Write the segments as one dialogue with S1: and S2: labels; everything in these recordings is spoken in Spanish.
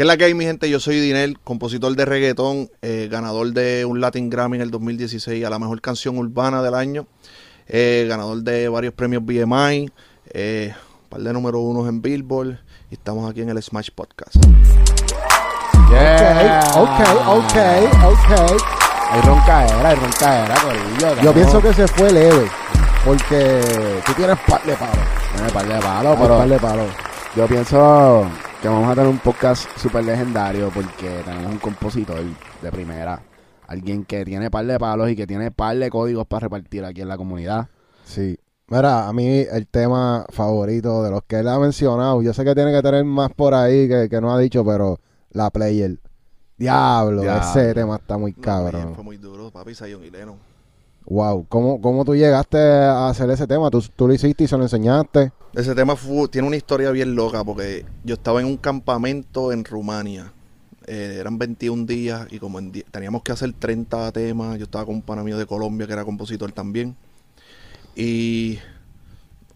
S1: ¿Qué es la que hay, mi gente? Yo soy Dinel, compositor de reggaetón, eh, ganador de un Latin Grammy en el 2016 a la mejor canción urbana del año, eh, ganador de varios premios BMI, eh, un par de número unos en Billboard, y estamos aquí en el Smash Podcast.
S2: Yeah.
S3: Ok, ok, ok.
S2: Hay roncaera, hay roncaera, corillo.
S3: Yo pienso que se fue leve. Porque tú tienes par de palos.
S2: Tiene par de palos, pero
S3: par de palos.
S2: yo pienso que vamos a tener un podcast súper legendario porque tenemos un compositor de primera. Alguien que tiene par de palos y que tiene par de códigos para repartir aquí en la comunidad.
S3: Sí. Mira, a mí el tema favorito de los que él ha mencionado, yo sé que tiene que tener más por ahí que, que no ha dicho, pero la player. Diablo,
S2: Diablo.
S3: ese tema está muy
S1: No,
S3: cabrón.
S1: ayer fue muy duro, papi, Zion y Lennon.
S3: Wow, ¿Cómo, ¿cómo tú llegaste a hacer ese tema? ¿Tú, tú lo hiciste y se lo enseñaste?
S1: Ese tema fue- tiene una historia bien loca porque yo estaba en un campamento en Rumania. Eh, eran 21 días y como en teníamos que hacer 30 temas, yo estaba con un pana mío de Colombia que era compositor también. Y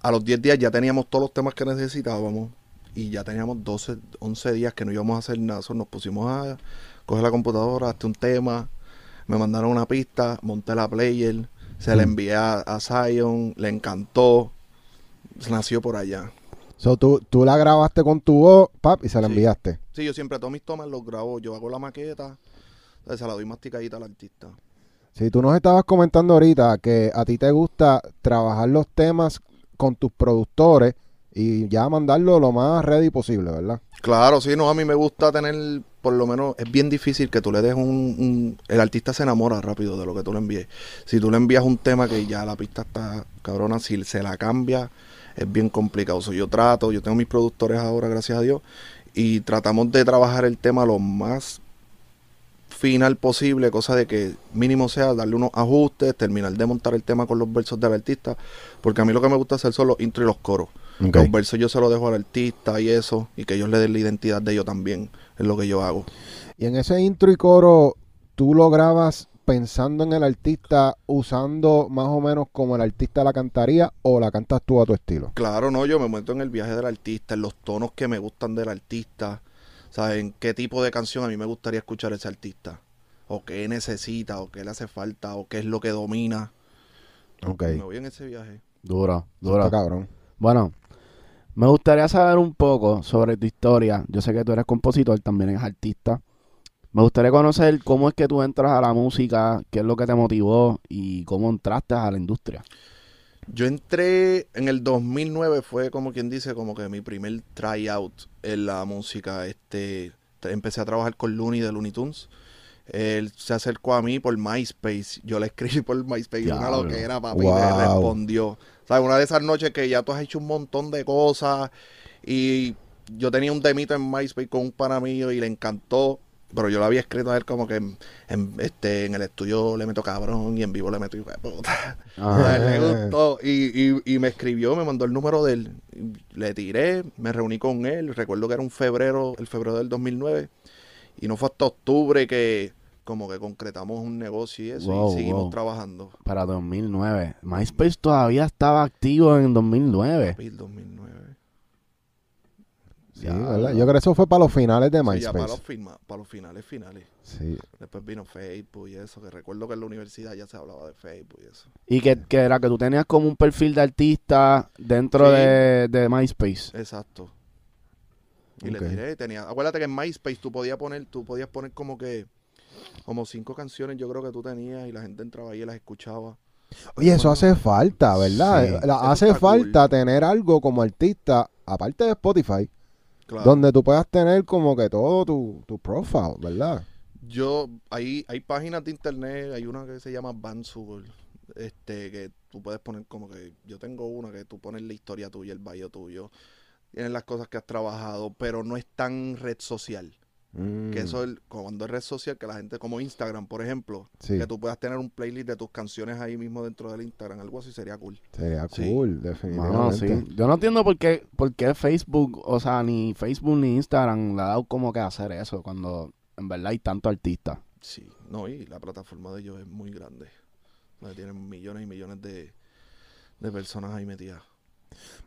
S1: a los 10 días ya teníamos todos los temas que necesitábamos y ya teníamos 12, 11 días que no íbamos a hacer nada. So, nos pusimos a coger la computadora, hazte un tema, me mandaron una pista, monté la player, se la
S3: Mm.
S1: envié a, a Zion, le encantó, nació por allá.
S3: So, tú, tú la grabaste con tu voz, pap, y se la
S1: Sí.
S3: enviaste.
S1: Sí, yo siempre todos mis tomas los grabo, yo hago la maqueta, se la doy masticadita al artista.
S3: Sí, tú nos estabas comentando ahorita que a ti te gusta trabajar los temas con tus productores y ya mandarlo lo más ready posible, ¿verdad?
S1: Claro, sí, no, a mí me gusta tener, por lo menos, es bien difícil que tú le des un, un- El artista se enamora rápido de lo que tú le envíes. Si tú le envías un tema que ya la pista está cabrona, si se la cambia, es bien complicado. So, yo trato, yo tengo mis productores ahora, gracias a Dios, y tratamos de trabajar el tema lo más final posible, cosa de que mínimo sea darle unos ajustes, terminar de montar el tema con los versos del artista, porque a mí lo que me gusta hacer son los intro y los coros. Los versos yo se los dejo al artista y eso, y que ellos le den la identidad de ellos también, es lo que yo hago.
S3: Y en ese intro y coro, tú lo grabas pensando en el artista, usando más o menos como el artista la cantaría o la cantas tú a tu estilo.
S1: Claro, no, yo me meto en el viaje del artista, en los tonos que me gustan del artista, ¿saben? ¿Qué tipo de canción a mí me gustaría escuchar ese artista? O qué necesita, o qué le hace falta, o qué es lo que domina.
S3: Ok.
S1: Me voy en ese viaje.
S2: Duro,
S3: Está
S2: duro.
S3: cabrón.
S2: Bueno, me gustaría saber un poco sobre tu historia. Yo sé que tú eres compositor, también eres artista. Me gustaría conocer cómo es que tú entras a la música, qué es lo que te motivó y cómo entraste a la industria.
S1: Yo entré en el 2009, fue como quien dice, como que mi primer tryout en la música. Este, te- empecé a trabajar con Looney de Looney Tunes. Él se acercó a mí por MySpace. Yo le escribí por MySpace. Una
S2: Diablo.
S1: lo que era, papi.
S3: Wow.
S1: Y me respondió. ¿Sabes? Una de esas noches que ya tú has hecho un montón de cosas. Y yo tenía un demito en MySpace con un pana mío y le encantó. Pero yo lo había escrito a él como que en, en, este, en el estudio le meto cabrón y en vivo le meto hijo de puta.
S2: Ajá.
S1: A él le gustó y, y, y me escribió, me mandó el número de él. Le tiré, me reuní con él. Recuerdo que era un febrero, el febrero del 2009. Y no fue hasta octubre que como que concretamos un negocio y eso.
S2: Wow,
S1: y seguimos
S2: wow.
S1: trabajando.
S2: Para 2009. MySpace todavía estaba activo en 2009.
S1: Papi, el 2009.
S3: Sí. ¿verdad? Yo creo que eso fue para los finales de
S1: Sí, ya
S3: MySpace.
S1: para los, firma- para los finales, finales.
S3: Sí.
S1: Después vino Facebook y eso, que recuerdo que en la universidad ya se hablaba de Facebook y eso.
S2: Y que, que era que tú tenías como un perfil de artista dentro
S1: Sí.
S2: de, de MySpace.
S1: Exacto. Y
S3: Ok.
S1: le tiré, tenía, acuérdate que en MySpace tú podías poner, tú podías poner como que como cinco canciones yo creo que tú tenías y la gente entraba ahí y las escuchaba.
S3: Oye, eso hace falta, ¿verdad?
S2: Sí.
S3: La-
S1: Eso
S3: hace falta
S1: cool.
S3: tener algo como artista, aparte de Spotify,
S1: Claro.
S3: donde tú puedas tener como que todo tu, tu profile, ¿verdad?
S1: Yo, hay, hay páginas de internet, hay una que se llama Bansugle, este, que tú puedes poner como que, yo tengo una que tú pones la historia tuya, el bio tuyo, tienes las cosas que has trabajado, pero no es tan red social.
S3: Mm,
S1: Que eso, es, cuando es red social, que la gente, como Instagram, por ejemplo,
S3: sí,
S1: que tú puedas tener un playlist de tus canciones ahí mismo dentro del Instagram, algo así sería cool.
S3: sería
S1: Sí.
S3: cool,
S2: Mano,
S3: definitivamente.
S2: sí. Yo no entiendo por qué, por qué Facebook, o sea, ni Facebook ni Instagram le ha dado como que hacer eso cuando en verdad hay tanto artista.
S1: Sí, no, y la plataforma de ellos es muy grande. Donde tienen millones y millones de, de personas ahí metidas.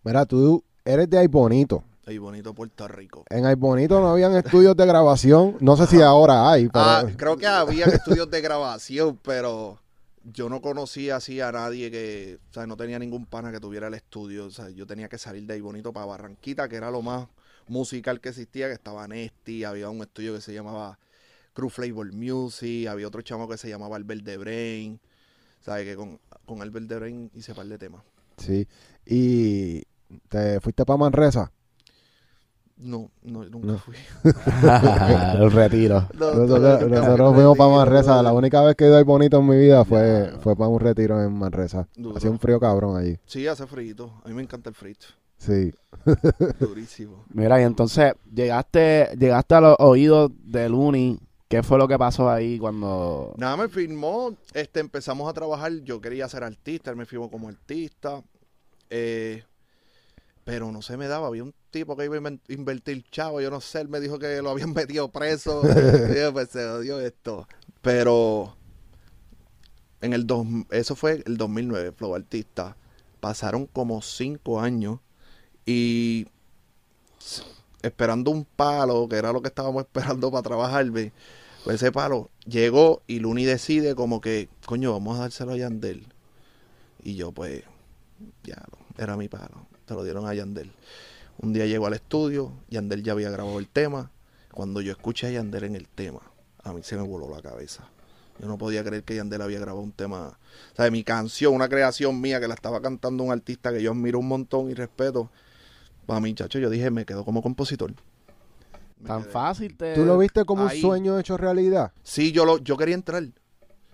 S3: Mira, tú eres de ahí bonito.
S1: Ay, bonito Puerto Rico.
S3: En Ay Bonito no habían estudios de grabación. No sé si ahora hay, pero
S1: Ah, creo que había estudios de grabación, pero yo no conocía así a nadie que, o sea, no tenía ningún pana que tuviera el estudio. O sea, yo tenía que salir de ahí bonito para Barranquita, que era lo más musical que existía, que estaba Nesty, había un estudio que se llamaba Crew Flavor Music, había otro chamo que se llamaba Albert de Brain. ¿Sabes? Que con, con Albert de Brain hice par de temas.
S3: sí. Y te fuiste para Manresa.
S1: No, no, nunca
S3: No.
S1: fui.
S2: El retiro.
S1: No,
S3: Nosotros,
S1: fui.
S3: fuimos para Manresa. La única vez que he ido Ay Bonito en mi vida fue,
S1: Ya.
S3: fue para un retiro en Manresa. Hacía un frío cabrón allí.
S1: Sí, hace frito. A mí me encanta el frito.
S3: Sí.
S1: Durísimo.
S2: Mira, y entonces llegaste, llegaste a los oídos del Uni. ¿Qué fue lo que pasó ahí cuando...
S1: Nada, me firmó, este, empezamos a trabajar, yo quería ser artista, él me firmó como artista, eh, pero no se me daba, había un tipo que iba a invertir chavo, yo no sé, él me dijo que lo habían metido preso, yo, pues se odió esto, pero en el dos, eso fue el 2009, Flow Artista, pasaron como cinco años y esperando un palo, que era lo que estábamos esperando para trabajar, pues ese palo llegó y Luni decide como que, coño, vamos a dárselo a Yandel. Y yo pues, ya, era mi palo, te lo dieron a Yandel. Un día llegó al estudio, Yandel ya había grabado el tema. Cuando yo escuché a Yandel en el tema, a mí se me voló la cabeza. Yo no podía creer que Yandel había grabado un tema, o sea, mi canción, una creación mía que la estaba cantando un artista que yo admiro un montón y respeto. Para mí, chacho, yo dije, me quedo como compositor. Me
S2: Tan
S1: quedé.
S2: fácil te...
S3: ¿Tú lo viste como
S1: ahí.
S3: un sueño hecho realidad?
S1: Sí, yo lo, yo quería entrar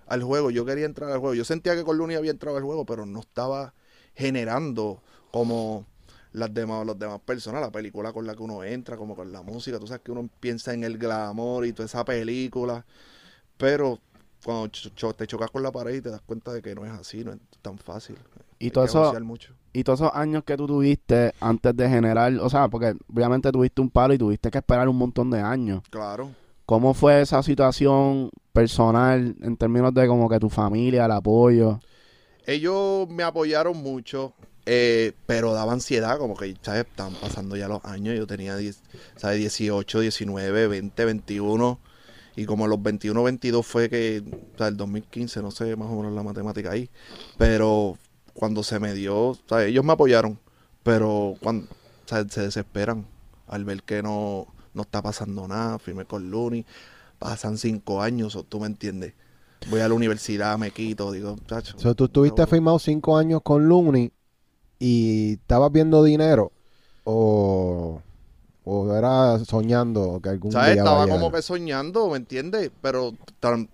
S1: al juego, yo quería entrar al juego. Yo sentía que con Luni había entrado al juego, pero no estaba generando como las demás, los demás personas, la película con la que uno entra, como con la música. Tú sabes que uno piensa en el glamour y toda esa película, pero cuando cho- te chocas con la pared y te das cuenta de que no es así, no es tan fácil.
S2: Y todo eso,
S1: mucho.
S2: y todos esos años que tú tuviste antes de generar, o sea, porque obviamente tuviste un palo y tuviste que esperar un montón de años.
S1: Claro.
S2: ¿Cómo fue esa situación personal en términos de como que tu familia, el apoyo?
S1: Ellos me apoyaron mucho, eh, pero daba ansiedad, como que, ¿sabes? Estaban pasando ya los años. Yo tenía, 10, ¿sabes? 18, 19, 20, 21. Y como los 21, 22 fue que, o sea, el 2015, no sé más o menos la matemática ahí. Pero cuando se me dio, ¿sabes? Ellos me apoyaron, pero cuando, ¿sabes? Se desesperan al ver que no, no está pasando nada. Firmé con Looney. Pasan cinco años, o tú me entiendes. Voy a la universidad, me quito, digo, chacho.
S3: O sea, tú estuviste firmado cinco años con Lumni y estabas viendo dinero o, o era soñando que algún
S1: ¿Sabes?
S3: día
S1: Estaba como que soñando, ¿me entiendes? Pero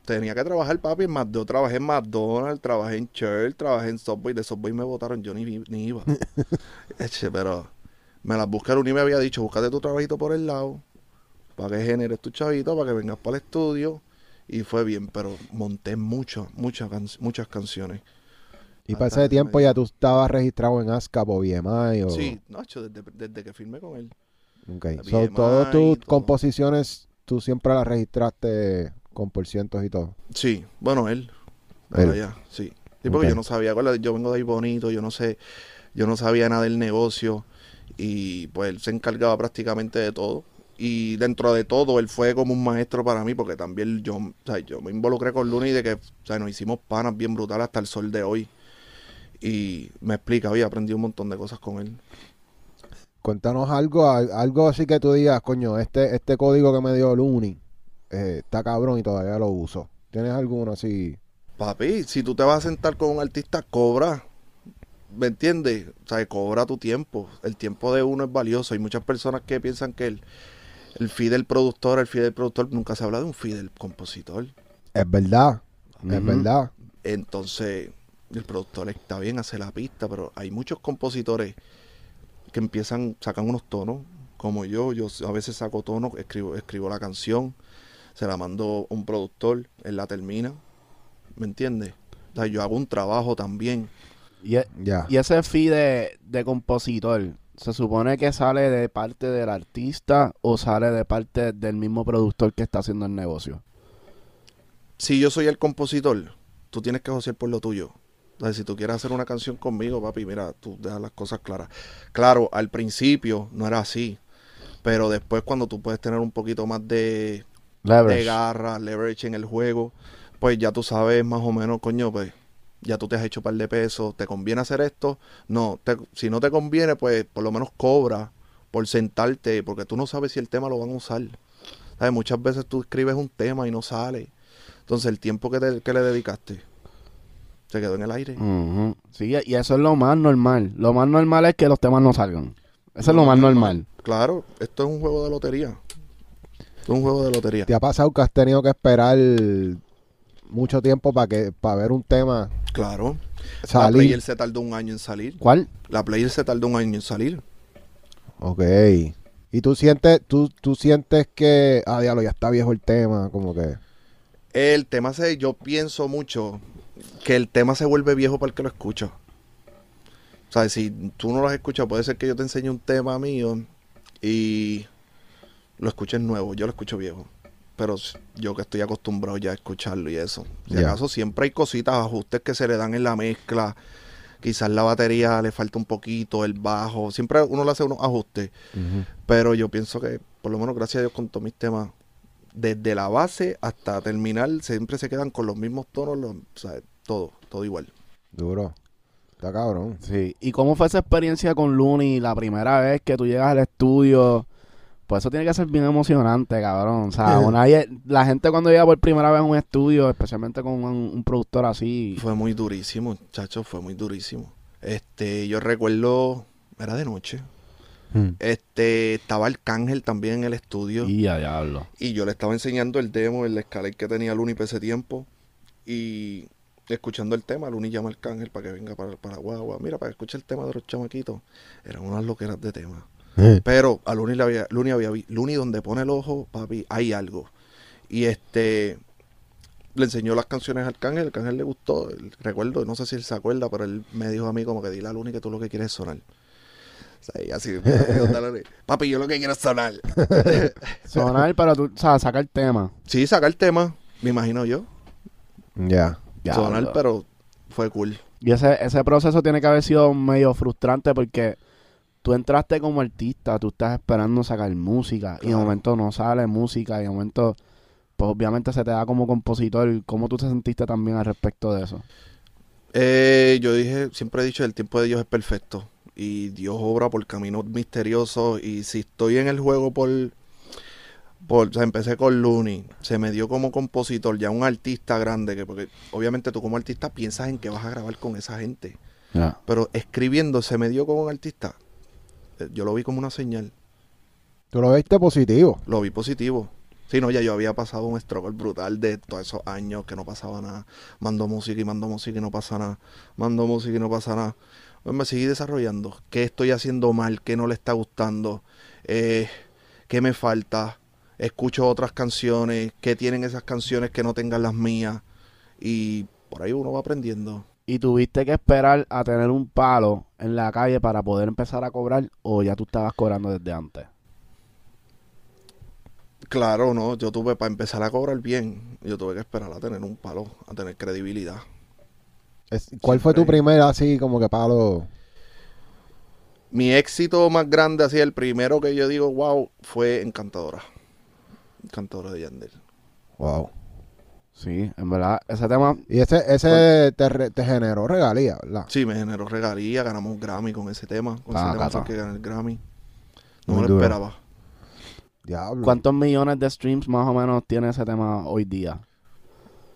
S1: tenía que trabajar, papi. En McDonald's, trabajé en McDonald's, trabajé en Shell, trabajé en Subway. De Subway me votaron, yo ni, ni iba. Eche, pero me las busqué. El Uni me había dicho, búscate tu trabajito por el lado, para que generes tu chavito, para que vengas para el estudio. Y fue bien, pero monté muchas, muchas, muchas canciones.
S3: Y para ese tiempo ya tú estabas registrado en ASCAP o BMI o...
S1: Sí, Nacho, desde, desde que firmé con él.
S3: Ok. So, todas tus
S1: todo.
S3: composiciones tú siempre las registraste con por cientos y todo.
S1: Sí, bueno, él.
S3: Él.
S1: Allá, sí. Sí, porque yo no sabía, yo vengo de ahí bonito, yo no sé, yo no sabía nada del negocio y pues él se encargaba prácticamente de todo. Y dentro de todo, él fue como un maestro para mí, porque también yo, o sea, yo me involucré con Luna y de que o sea, nos hicimos panas bien brutales hasta el sol de hoy. Y me explica, oye, aprendí un montón de cosas con él.
S3: Cuéntanos algo, al- algo así que tú digas, coño, este, este código que me dio Luni eh, está cabrón y todavía lo uso. ¿Tienes alguno así?
S1: Papi, si tú te vas a sentar con un artista, cobra. ¿Me entiendes? O sea, cobra tu tiempo. El tiempo de uno es valioso. Hay muchas personas que piensan que el, el fee del productor, el fee del productor, nunca se habla de un fee del compositor.
S3: Es verdad, es verdad.
S1: Entonces, el productor está bien, hace la pista, pero hay muchos compositores que empiezan, sacan unos tonos, como yo, yo a veces saco tonos, escribo, escribo la canción, se la mando a un productor, él la termina, ¿me entiendes? O sea, yo hago un trabajo también.
S2: Y, e-
S3: Ya.
S2: y ese fee de, de compositor, ¿se supone que sale de parte del artista o sale de parte del mismo productor que está haciendo el negocio?
S1: Si yo soy el compositor, tú tienes que josear por lo tuyo. Si tú quieres hacer una canción conmigo, papi, mira, tú dejas las cosas claras. Claro, al principio no era así. Pero después cuando tú puedes tener un poquito más de, de
S2: Leverage.
S1: garra, leverage en el juego, pues ya tú sabes más o menos, coño, pues ya tú te has hecho un par de pesos, ¿te conviene hacer esto? No, te- si no te conviene, pues por lo menos cobra por sentarte, porque tú no sabes si el tema lo van a usar. ¿Sabes? Muchas veces tú escribes un tema y no sale. Entonces el tiempo que, te- que le dedicaste se quedó en el aire.
S2: Sí, y eso es lo más normal. Lo más normal es que los temas no salgan. Eso es lo más normal.
S1: Claro, esto es un juego de lotería. Esto es un juego de lotería.
S3: ¿Te ha pasado que has tenido que esperar mucho tiempo para que para ver un tema
S1: Claro. La player se tardó un año en salir.
S2: ¿Cuál?
S1: La player se tardó un año en salir.
S3: Ok. Y tú sientes, tú, tú sientes que, ah, diablo, ya está viejo el tema, como que...
S1: El tema se, yo pienso mucho que el tema se vuelve viejo para el que lo escucha. O sea, si tú no lo has escuchado, puede ser que yo te enseñe un tema mío y lo escuches nuevo. Yo lo escucho viejo. Pero yo que estoy acostumbrado ya a escucharlo y eso. Si
S3: Ya.
S1: acaso siempre hay cositas, ajustes que se le dan en la mezcla. Quizás la batería le falta un poquito, el bajo. Siempre uno le hace unos ajustes. Pero yo pienso que, por lo menos gracias a Dios, con todos mis temas, desde la base hasta terminar, siempre se quedan con los mismos tonos, los- o sea, todo, todo igual.
S3: Duro. Está cabrón.
S2: Sí. ¿Y cómo fue esa experiencia con Looney la primera vez que tú llegas al estudio? Pues eso tiene que ser bien emocionante, cabrón. O sea, una- la gente cuando llega por primera vez a un estudio, especialmente con un, un productor así.
S1: Fue muy durísimo, chacho, fue muy durísimo. Este, yo recuerdo, era de noche. Este, estaba Arcángel también en el estudio.
S2: Y a diablo.
S1: Y yo le estaba enseñando el demo, el escaler que tenía Luni para ese tiempo. Y escuchando el tema, Luni llama al Arcángel para que venga para, para Guagua. Mira, para que escuche el tema de los chamaquitos. Eran unas loqueras de tema. Pero a Luni le había, Luni había Luni donde pone el ojo, papi, hay algo. Y este le enseñó las canciones al Arcángel, el Arcángel le gustó, el- recuerdo, no sé si él se acuerda, pero él me dijo a mí como que dile a Luni que tú lo que quieres es sonar. O sea, y así, papi, yo lo que quiero es sonar.
S2: Sonar, pero tú, o sea, sacar tema.
S1: Sí, sacar tema, me imagino yo.
S3: Ya.
S1: Sonar,
S2: Diablo.
S1: pero fue cool.
S2: Y ese, ese proceso tiene que haber sido medio frustrante porque tú entraste como artista, tú estás esperando sacar música y de momento no sale música y de momento, pues obviamente se te da como compositor. ¿Cómo tú te sentiste también al respecto de eso?
S1: Eh, yo dije, siempre he dicho, el tiempo de Dios es perfecto. Y Dios obra por caminos misteriosos. Y si estoy en el juego por... por o sea, empecé con Looney. Se me dio como compositor, ya un artista grande. que Porque obviamente tú como artista piensas en que vas a grabar con esa gente. Pero escribiendo se me dio como un artista. Eh, Yo lo vi como una señal.
S3: Tú lo viste positivo.
S1: Lo vi positivo. Sí, no, ya yo había pasado un struggle brutal de todos esos años que no pasaba nada. Mando música y mando música y no pasa nada. Mando música y no pasa nada. Pues me seguí desarrollando. ¿Qué estoy haciendo mal? ¿Qué no le está gustando? Eh, ¿Qué me falta? Escucho otras canciones. ¿Qué tienen esas canciones que no tengan las mías? Y por ahí uno va aprendiendo.
S2: ¿Y tuviste que esperar a tener un palo en la calle para poder empezar a cobrar o ya tú estabas cobrando desde antes?
S1: Claro, no. Yo tuve, para empezar a cobrar bien, yo tuve que esperar a tener un palo, a tener credibilidad.
S3: Es- ¿Cuál fue tu primer así como que palo?
S1: Mi éxito más grande, así el primero que yo digo, wow, fue Encantadora. Encantadora de Yandel.
S3: Wow.
S2: Sí, en verdad, ese tema,
S3: Y ese, ese te, re- te generó regalía, ¿verdad?
S1: Sí, me generó regalía, ganamos un Grammy con ese tema. Con
S2: Ah,
S1: ese tema fue que gané el Grammy. No
S3: Muy
S1: me lo
S3: duro.
S1: esperaba.
S3: Diablo.
S2: ¿cuántos millones de streams más o menos tiene ese tema hoy día?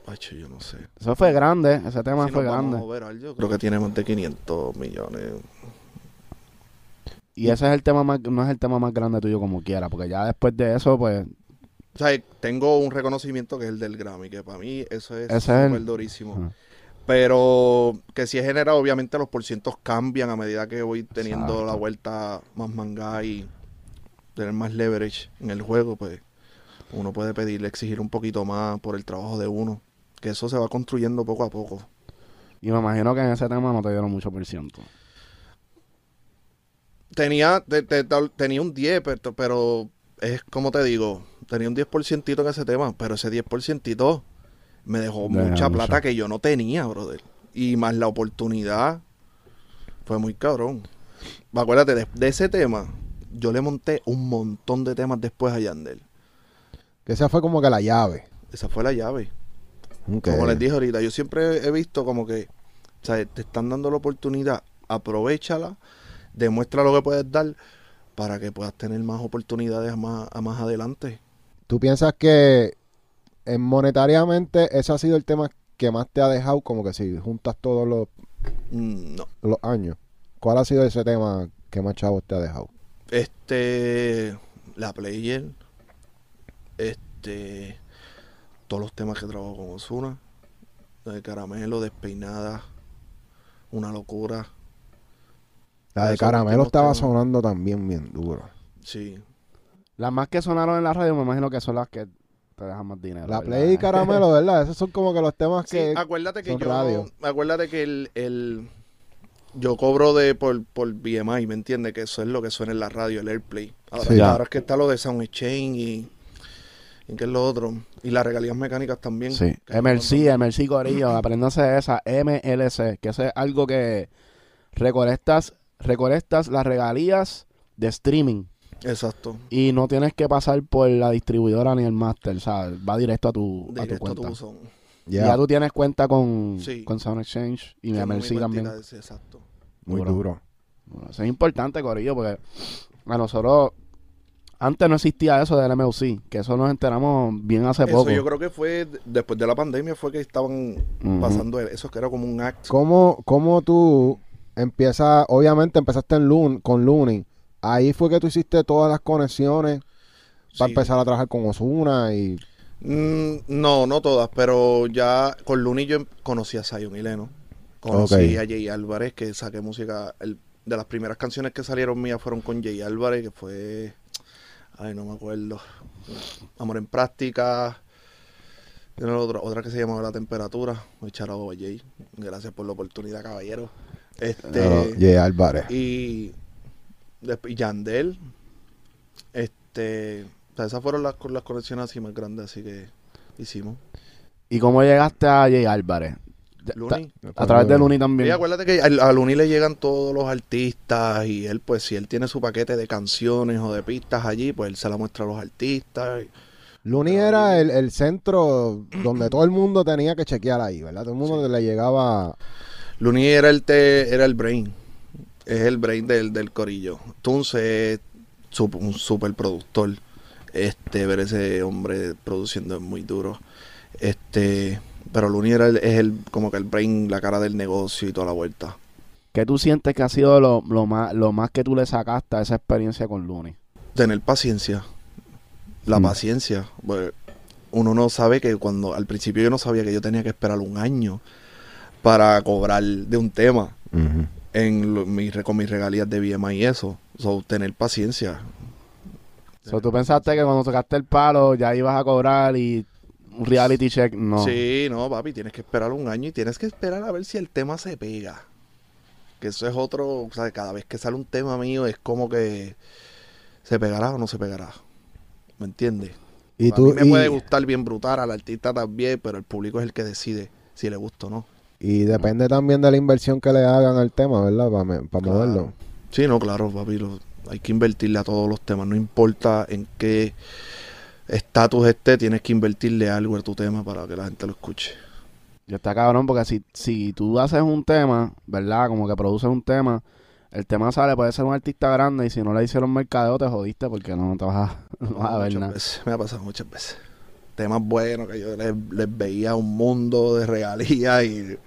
S1: Ay, che, yo no sé.
S2: Eso fue grande, ese tema
S1: Si
S2: fue
S1: nos vamos
S2: grande.
S1: a mover, yo creo que tiene más de 500 millones.
S2: Y ese es el tema más, no es el tema más grande tuyo como quiera, porque ya después de eso, pues,
S1: O sea, tengo un reconocimiento que es el del Grammy, que para mí eso es
S2: Ese es
S1: súper durísimo. Pero que si es generado, obviamente los porcientos cambian a medida que voy teniendo
S2: Exacto.
S1: la vuelta más manga y tener más leverage en el juego, pues uno puede pedirle, exigir un poquito más por el trabajo de uno. Que eso se va construyendo poco a poco.
S2: y me imagino que en ese tema no te dieron mucho por ciento.
S1: Tenía, te- te- tenía un 10, pero, pero es como te digo, tenía un 10% en ese tema, pero ese 10% me dejó
S2: Deja
S1: mucha
S2: mucho.
S1: plata que yo no tenía, brother. Y más la oportunidad fue muy cabrón. Acuérdate, de, de ese tema, yo le monté un montón de temas después a Yandel.
S3: Que esa fue como que la llave.
S1: Esa fue la llave. Como les dije ahorita, yo siempre he visto como que, o sea, te están dando la oportunidad, aprovechala, demuestra lo que puedes dar para que puedas tener más oportunidades más, a más adelante.
S3: ¿Tú piensas que eh, monetariamente ese ha sido el tema que más te ha dejado? Como que si juntas todos los,
S1: Mm, No.
S3: los años. ¿Cuál ha sido ese tema que más chavos te ha dejado?
S1: Este, la player, este, todos los temas que trabajo con Osuna, de caramelo, despeinada, una locura,
S3: La de Caramelo estaba
S1: temas.
S3: sonando también bien duro.
S1: sí.
S2: Las más que sonaron en la radio, me imagino que son las que te dejan más dinero.
S3: La
S2: ¿verdad?
S3: Play y Caramelo, ¿verdad? Esos son como que los temas
S1: Sí,
S3: que...
S1: acuérdate que
S3: son
S1: yo,
S3: radio.
S1: acuérdate que el, el yo cobro de por, por BMI, ¿me entiendes? Que eso es lo que suena en la radio, el AirPlay. Ahora,
S3: Sí.
S1: ahora es que está lo de Sound Exchange y, y que es lo otro. Y las regalías mecánicas también.
S2: Sí, MLC, MLC Corillo, apréndanse esa, MLC, que eso es algo que recolectas, recolectas las regalías de streaming
S1: Exacto.
S2: y no tienes que pasar por la distribuidora ni el master, ¿sabes? Va directo a tu, a tu
S1: Directo a tu
S2: cuenta.
S1: buzón.
S3: Yeah,
S2: Ya tú tienes cuenta con,
S1: Sí.
S2: con Sound Exchange y MLC también.
S1: ese, Exacto.
S3: muy
S2: Duro.
S3: duro.
S2: Bueno, eso es importante, Corillo, porque a nosotros antes no existía eso del MLC, que eso nos enteramos bien hace
S1: Eso
S2: poco.
S1: yo creo que fue después de la pandemia fue que estaban pasando eso que era como un act.
S3: ¿Cómo, cómo tú empiezas, obviamente empezaste en Loon, con Looney, ahí fue que tú hiciste todas las conexiones para empezar a trabajar con Osuna y...
S1: Mm, no, no todas, pero ya con Luni yo em- conocí a Zion y Leno. Conocí a Jay Álvarez, que saqué música. el- de las primeras canciones que salieron mías fueron con Jay Álvarez, que fue. Ay, no me acuerdo. Amor en práctica. Tiene otra, otra que se llama La Temperatura. Muy charado a Jay. Gracias por la oportunidad, caballero. Este.
S3: No, Jay Álvarez.
S1: Y, después, y Yandel. Este. O sea, esas fueron las, las conexiones así más grandes, así que hicimos.
S2: ¿Y cómo llegaste a Jay Álvarez?
S1: Luni.
S2: A través de Luni
S1: Y
S2: también.
S1: acuérdate que al- a Luni le llegan todos los artistas y él, pues, si él tiene su paquete de canciones o de pistas allí, pues él se la muestra a los artistas.
S3: Looney era el, el centro donde todo el mundo tenía que chequear ahí, ¿verdad? Todo el mundo le llegaba...
S1: Luni era el te- era el brain. Es el brain del, del corillo. Entonces, sup- un super productor. Este, ver ese hombre produciendo es muy duro. Este, pero Luni era el- es el, como que el brain, la cara del negocio y toda la vuelta.
S2: ¿Qué tú sientes que ha sido lo, lo más, lo más que tú le sacaste a esa experiencia con Luni?
S1: Tener paciencia. La
S2: Mm.
S1: paciencia. Pues, uno no sabe que cuando, al principio yo no sabía que yo tenía que esperar un año para cobrar de un tema en lo- mi con mis regalías de BMI y eso. So, tener paciencia.
S2: So, ¿Tú pensaste que cuando tocaste el palo ya ibas a cobrar y un reality check? No.
S1: Sí, no, papi, tienes que esperar un año y tienes que esperar a ver si el tema se pega. Que eso es otro, o sea, cada vez que sale un tema mío es como que se pegará o no se pegará. ¿Me entiendes?
S3: Y
S1: a
S3: tú,
S1: mí me
S3: y,
S1: puede gustar bien brutal, al artista también, pero el público es el que decide si le gusta o no.
S3: Y depende también de la inversión que le hagan al tema, ¿verdad? Para,
S1: Claro.
S3: moverlo.
S1: Sí, no, claro, papi, lo- hay que invertirle a todos los temas, no importa en qué estatus esté, tienes que invertirle algo a tu tema para que la gente lo escuche.
S2: Yo está cabrón porque si, si tú haces un tema, ¿verdad? Como que produces un tema, el tema sale, puede ser un artista grande y si no le hicieron mercadeo te jodiste porque no te vas a, no vas a ver nada.
S1: veces, me ha pasado muchas veces. Temas buenos que yo les, les veía un mundo de regalías y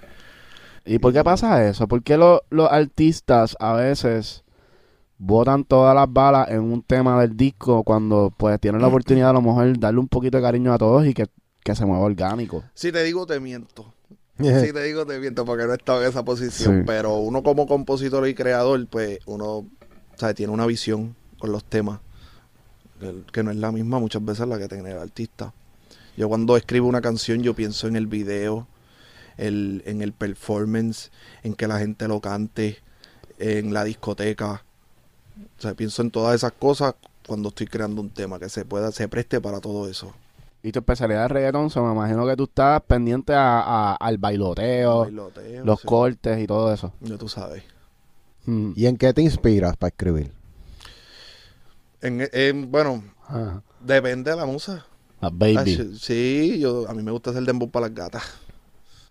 S2: ¿Y por qué pasa eso? ¿Por qué lo- los artistas a veces botan todas las balas en un tema del disco cuando pues tienen la oportunidad a lo mejor darle un poquito de cariño a todos y que, que se mueva orgánico?
S1: si te digo te miento. Si te digo te miento porque no he estado en esa posición,
S2: Sí.
S1: pero uno como compositor y creador, pues uno sabe, tiene una visión con los temas que- que no es la misma muchas veces la que tiene el artista. Yo cuando escribo una canción yo pienso en el video, el, en el performance, en que la gente lo cante, en la discoteca. O sea, pienso en todas esas cosas cuando estoy creando un tema que se pueda, se preste para todo eso.
S2: Y tu especialidad de reggaetón, so, me imagino que tú estás pendiente a- a- al bailoteo,
S1: Bailoteo,
S2: los
S1: sí.
S2: cortes y todo eso.
S1: Ya tú sabes.
S2: Mm.
S3: ¿Y en qué te inspiras para escribir?
S1: En, en- bueno,
S2: Ajá.
S1: depende de la musa.
S2: La
S1: Ah,
S2: baby.
S1: sí, sí, yo, a mí me gusta hacer dembow para las gatas.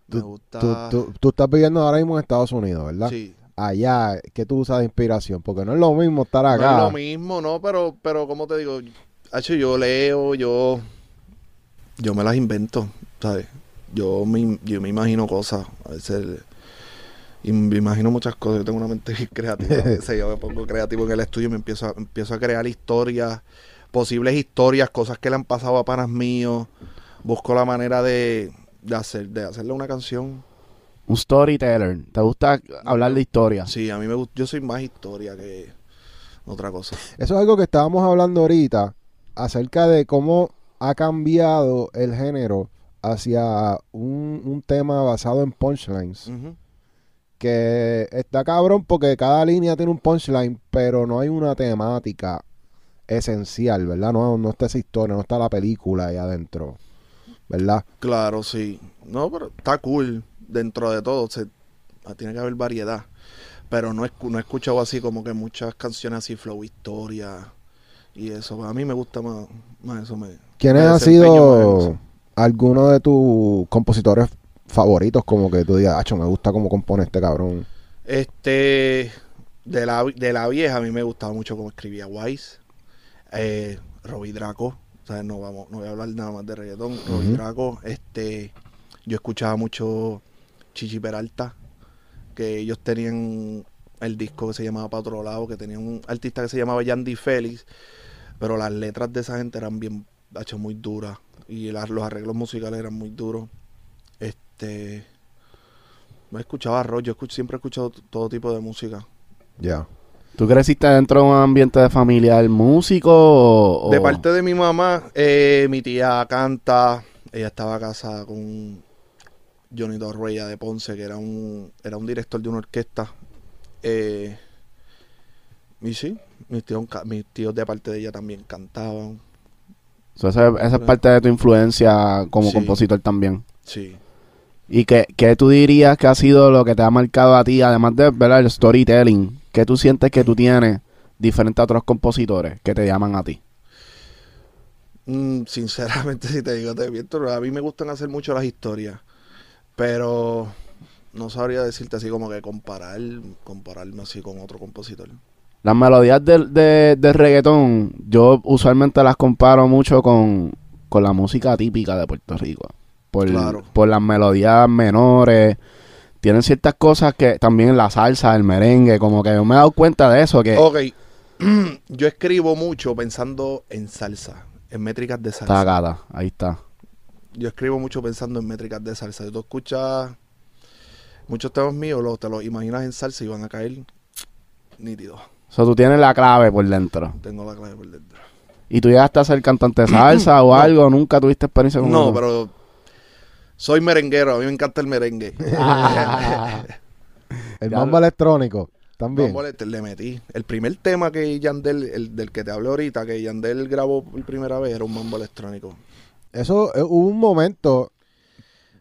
S1: Me gusta...
S3: Tú, tú- tú estás viviendo ahora mismo en Estados Unidos, ¿verdad?
S1: Sí.
S3: Allá, ¿qué tú usas de inspiración? Porque no es lo mismo estar
S1: No
S3: acá.
S1: es lo mismo, ¿no? Pero, pero como te digo, hecho, yo leo, yo, yo me las invento, ¿sabes? Yo me, yo me imagino cosas, a veces, y me imagino muchas cosas, yo tengo una mente creativa, yo me pongo creativo en el estudio y me empiezo a, empiezo a crear historias, posibles historias, cosas que le han pasado a panas míos, busco la manera de, de, hacer, de hacerle una canción.
S2: Un storyteller. ¿Te gusta hablar de historia?
S1: Sí, a mí me gusta, yo soy más historia que otra cosa.
S3: Eso es algo que estábamos hablando ahorita acerca de cómo ha cambiado el género hacia un, un tema basado en punchlines. Que está cabrón porque cada línea tiene un punchline, pero no hay una temática esencial, ¿verdad? No, no está esa historia, no está la película ahí adentro, ¿verdad?
S1: Claro, sí. No, pero está cool dentro de todo. Se, tiene que haber variedad. Pero no, no he escuchado así como que muchas canciones así, flow, historia y eso. A mí me gusta más, más eso. Me,
S3: ¿Quiénes han sido algunos de tus compositores favoritos? Como que tú digas, acho, me gusta cómo compone este cabrón.
S1: Este, de la, de la vieja, a mí me gustaba mucho cómo escribía Wise. Eh, Robbie Draco. O sea, no, vamos, no voy a hablar nada más de reggaetón. Robbie
S3: Ujú.
S1: Draco. Este, yo escuchaba mucho Chichi Peralta. Que ellos tenían el disco que se llamaba Pa' Otro Lado. Que tenía un artista que se llamaba Yandy Félix. Pero las letras de esa gente eran bien, hecho muy duras. Y las- los arreglos musicales eran muy duros. Este. No escuchaba rock, yo escuch- siempre he escuchado todo tipo de música.
S3: Ya.
S2: ¿Tú creciste dentro de un ambiente de familiar músico o...?
S1: De
S2: o-
S1: parte de mi mamá, eh, mi tía canta, ella estaba casada con Johnny Torreya de Ponce, que era un, era un director de una orquesta. Eh, y sí, mis tíos, mis tíos de parte de ella también cantaban.
S2: So, esa, esa es parte de tu influencia como
S1: Sí.
S2: compositor también.
S1: Sí.
S2: ¿Y qué, qué tú dirías que ha sido lo que te ha marcado a ti, además de ¿verdad? el storytelling? ¿Qué tú sientes que tú tienes diferente a otros compositores que te llaman a ti?
S1: Mm, sinceramente, si te digo, te miento, a mí me gustan hacer mucho las historias, pero no sabría decirte así como que comparar, compararme así con otro compositor.
S2: Las melodías del, de, del reggaetón, yo usualmente las comparo mucho con, con la música típica de Puerto Rico. Por,
S1: Claro.
S2: por las melodías menores. Tienen ciertas cosas que también la salsa, el merengue, como que yo me he dado cuenta de eso, que
S1: Ok, yo escribo mucho pensando en salsa, en métricas de
S2: está
S1: salsa.
S2: gata, ahí está.
S1: Yo escribo mucho pensando en métricas de salsa. Tú escuchas muchos temas míos, los, te los imaginas en salsa y van a caer nítidos.
S2: O sea, tú tienes la clave por dentro.
S1: Tengo la clave por dentro.
S2: ¿Y tú llegaste a ser cantante de salsa o
S1: No.
S2: algo? ¿Nunca tuviste experiencia con
S1: No, pero soy merenguero, a mí me encanta el merengue.
S3: El
S2: Ya
S3: mambo
S2: lo-
S3: electrónico, también.
S1: Vamos, le, le metí. El primer tema que Yandel, el del que te hablé ahorita, que Yandel grabó por primera vez, era un mambo electrónico.
S3: Eso eh, hubo un momento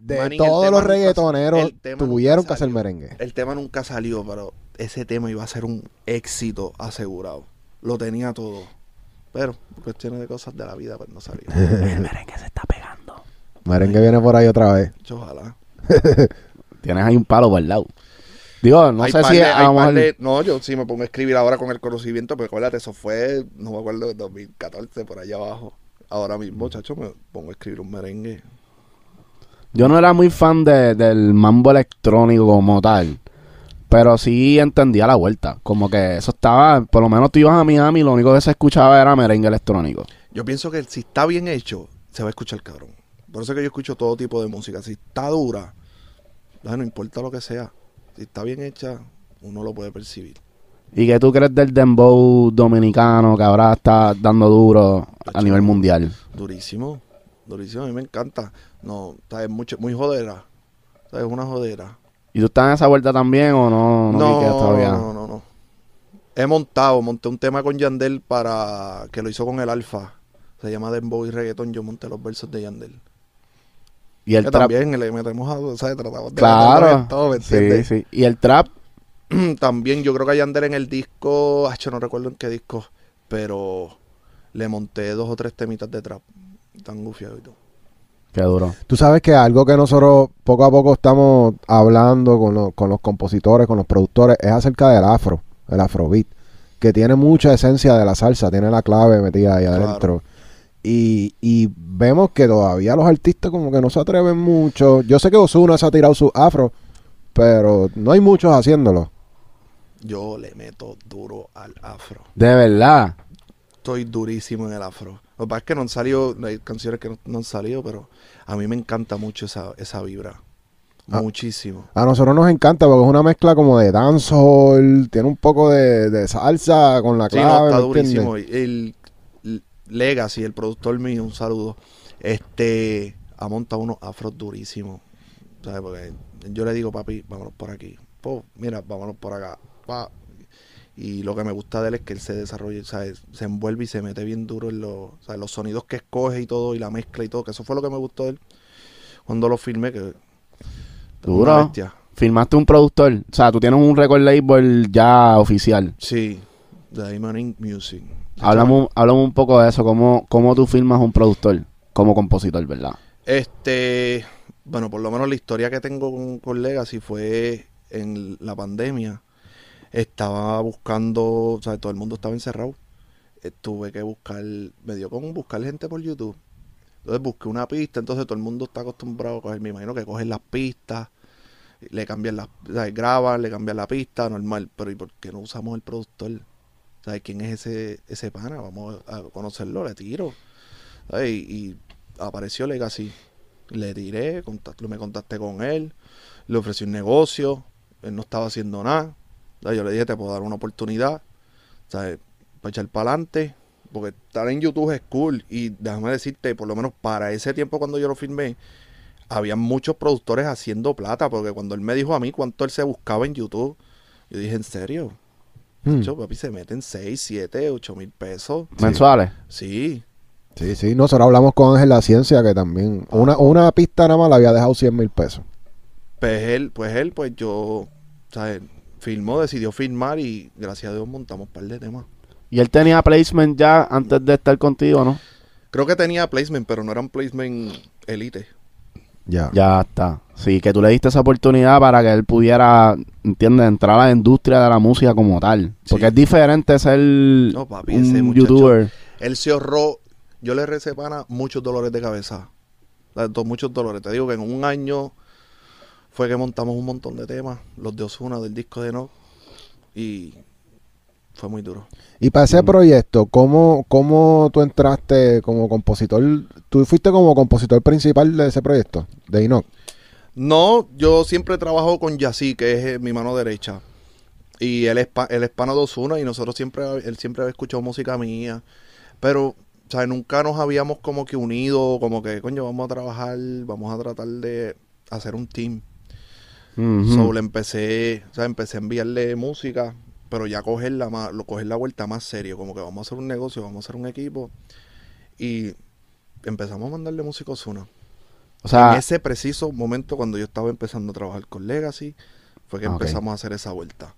S3: de todos los reggaetoneros tuvieron que hacer merengue.
S1: El tema nunca salió, pero ese tema iba a ser un éxito asegurado. Lo tenía todo. Pero, por cuestiones de cosas de la vida, pues no salió.
S2: El merengue se.
S3: Merengue viene por ahí otra vez.
S1: Ojalá.
S2: Tienes ahí un palo guardado. Digo, no
S1: Hay
S2: sé si
S1: de-
S2: a
S1: hay
S2: lo
S1: par
S2: mejor-
S1: de- No, yo sí me pongo a escribir ahora con el conocimiento, pero acuérdate, eso fue, no me acuerdo, 2014, por allá abajo. Ahora mismo, chacho, me pongo a escribir un merengue.
S2: Yo no era muy fan de- del mambo electrónico como tal. Pero sí entendía la vuelta. Como que eso estaba, por lo menos tú ibas a Miami y lo único que se escuchaba era merengue electrónico.
S1: Yo pienso que si está bien hecho, se va a escuchar cabrón. Por eso es que yo escucho todo tipo de música. Si está dura, no importa lo que sea. Si está bien hecha, uno lo puede percibir.
S2: ¿Y qué tú crees del dembow dominicano que ahora está dando duro a nivel mundial?
S1: Durísimo, durísimo, a mí me encanta. No, está es mucho, muy jodera. Es una jodera.
S2: ¿Y tú estás en esa vuelta también o no? No,
S1: No,
S2: todavía.
S1: no, no, no. He montado, monté un tema con Yandel para que lo hizo con el Alfa. Se llama Dembow y Reggaeton. Yo monté los versos de Yandel.
S2: Y el
S1: que
S2: trap.
S1: también le metemos a, o sea, tratamos de
S2: Claro.
S1: todo, ¿me
S2: Sí,
S1: entiendes?
S2: sí. Y el trap.
S1: también yo creo que a Yandel en el disco, ay, yo no recuerdo en qué disco, pero le monté dos o tres temitas de trap. Tan gufiado y todo.
S2: Qué duro.
S3: Tú sabes que algo que nosotros poco a poco estamos hablando con, los- con los compositores, con los productores, es acerca del afro, el afrobeat, que tiene mucha esencia de la salsa, tiene la clave metida ahí
S1: Claro.
S3: adentro. Y, y vemos que todavía los artistas como que no se atreven mucho. Yo sé que Ozuna se ha tirado su afro, pero no hay muchos haciéndolo.
S1: Yo le meto duro al afro.
S2: De verdad.
S1: Estoy durísimo en el afro. Lo que pasa es que no han salido, hay canciones que no, no han salido, pero a mí me encanta mucho esa, esa vibra.
S3: Ah.
S1: Muchísimo.
S3: A nosotros nos encanta porque es una mezcla como de dancehall, tiene un poco de, de salsa con la
S1: Sí, no,
S3: clave.
S1: está durísimo. El Legacy, el productor mío, un saludo. Este ha montado unos afros durísimos. ¿Sabes? Porque yo le digo, papi, vámonos por aquí. Po, mira, vámonos por acá. Pa. Y lo que me gusta de él es que él se desarrolla, ¿sabes? se envuelve y se mete bien duro en los, ¿sabes? los sonidos que escoge y todo, y la mezcla y todo. Que eso fue lo que me gustó de él cuando lo filmé. Que,
S2: Duro. Firmaste un productor. O sea, tú tienes un record label ya oficial.
S1: Sí, Diamond Music.
S2: Háblame, háblame un poco de eso. ¿Cómo, ¿Cómo tú firmas un productor como compositor, verdad?
S1: Este, bueno, por lo menos la historia que tengo con, con Legacy fue en la pandemia. Estaba buscando, o sea, todo el mundo estaba encerrado. Eh, tuve que buscar, me dio con buscar gente por YouTube. Entonces busqué una pista, entonces todo el mundo está acostumbrado a coger, me imagino que cogen las pistas, le cambian las, o sea, graban, le cambian la pista, normal, pero ¿y por qué no usamos el productor? ¿Sabes quién es ese, ese pana? Vamos a conocerlo, le tiro. ¿Sabes? Y, y apareció Legacy. Le tiré, me contacté con él, le ofrecí un negocio, él no estaba haciendo nada. Yo le dije, te puedo dar una oportunidad, ¿sabes? Para echar para adelante, porque estar en YouTube es cool. Y déjame decirte, por lo menos para ese tiempo cuando yo lo filmé, había muchos productores haciendo plata, porque cuando él me dijo a mí cuánto él se buscaba en YouTube, yo dije, ¿en serio? Yo, papi, se meten 6, 7, 8 mil pesos.
S2: ¿Mensuales?
S1: Sí,
S3: Sí, sí, nosotros hablamos con Ángel La Ciencia que también una, una pista nada más le había dejado 100 mil pesos.
S1: Pues él, pues él, pues yo, ¿sabes? Filmó, decidió filmar y gracias a Dios montamos un par de temas.
S2: Y él tenía placement ya antes de estar contigo, ¿no?
S1: Creo que tenía placement, pero no eran placement elite.
S3: Ya.
S2: Ya está. Sí, que tú le diste esa oportunidad para que él pudiera, ¿entiendes? Entrar a la industria de la música como tal. Porque
S1: Sí.
S2: es diferente ser
S1: No, papi, ese
S2: un youtuber.
S1: Él se ahorró, yo le recé pana muchos dolores de cabeza. Muchos dolores. Te digo que en un año fue que montamos un montón de temas, los de Osuna, del disco de No. Y fue muy duro.
S3: Y para ese proyecto, ¿cómo, ¿cómo tú entraste como compositor? ¿Tú fuiste como compositor principal de ese proyecto, de Inox?
S1: No, yo siempre trabajo con Yací, que es eh, mi mano derecha. Y él es, pa- él es pana de Ozuna y nosotros siempre, él siempre había escuchado música mía. Pero, ¿sabes? Nunca nos habíamos como que unido, como que, coño, vamos a trabajar, vamos a tratar de hacer un team.
S2: Ujú.
S1: So, le empecé, o sea, empecé a enviarle música, pero ya cogerla más, lo coger la vuelta más serio, como que vamos a hacer un negocio, vamos a hacer un equipo. Y empezamos a mandarle música a Ozuna.
S2: o sea,
S1: en ese preciso momento, cuando yo estaba empezando a trabajar con Legacy, fue que
S2: Ah,
S1: empezamos a hacer esa vuelta.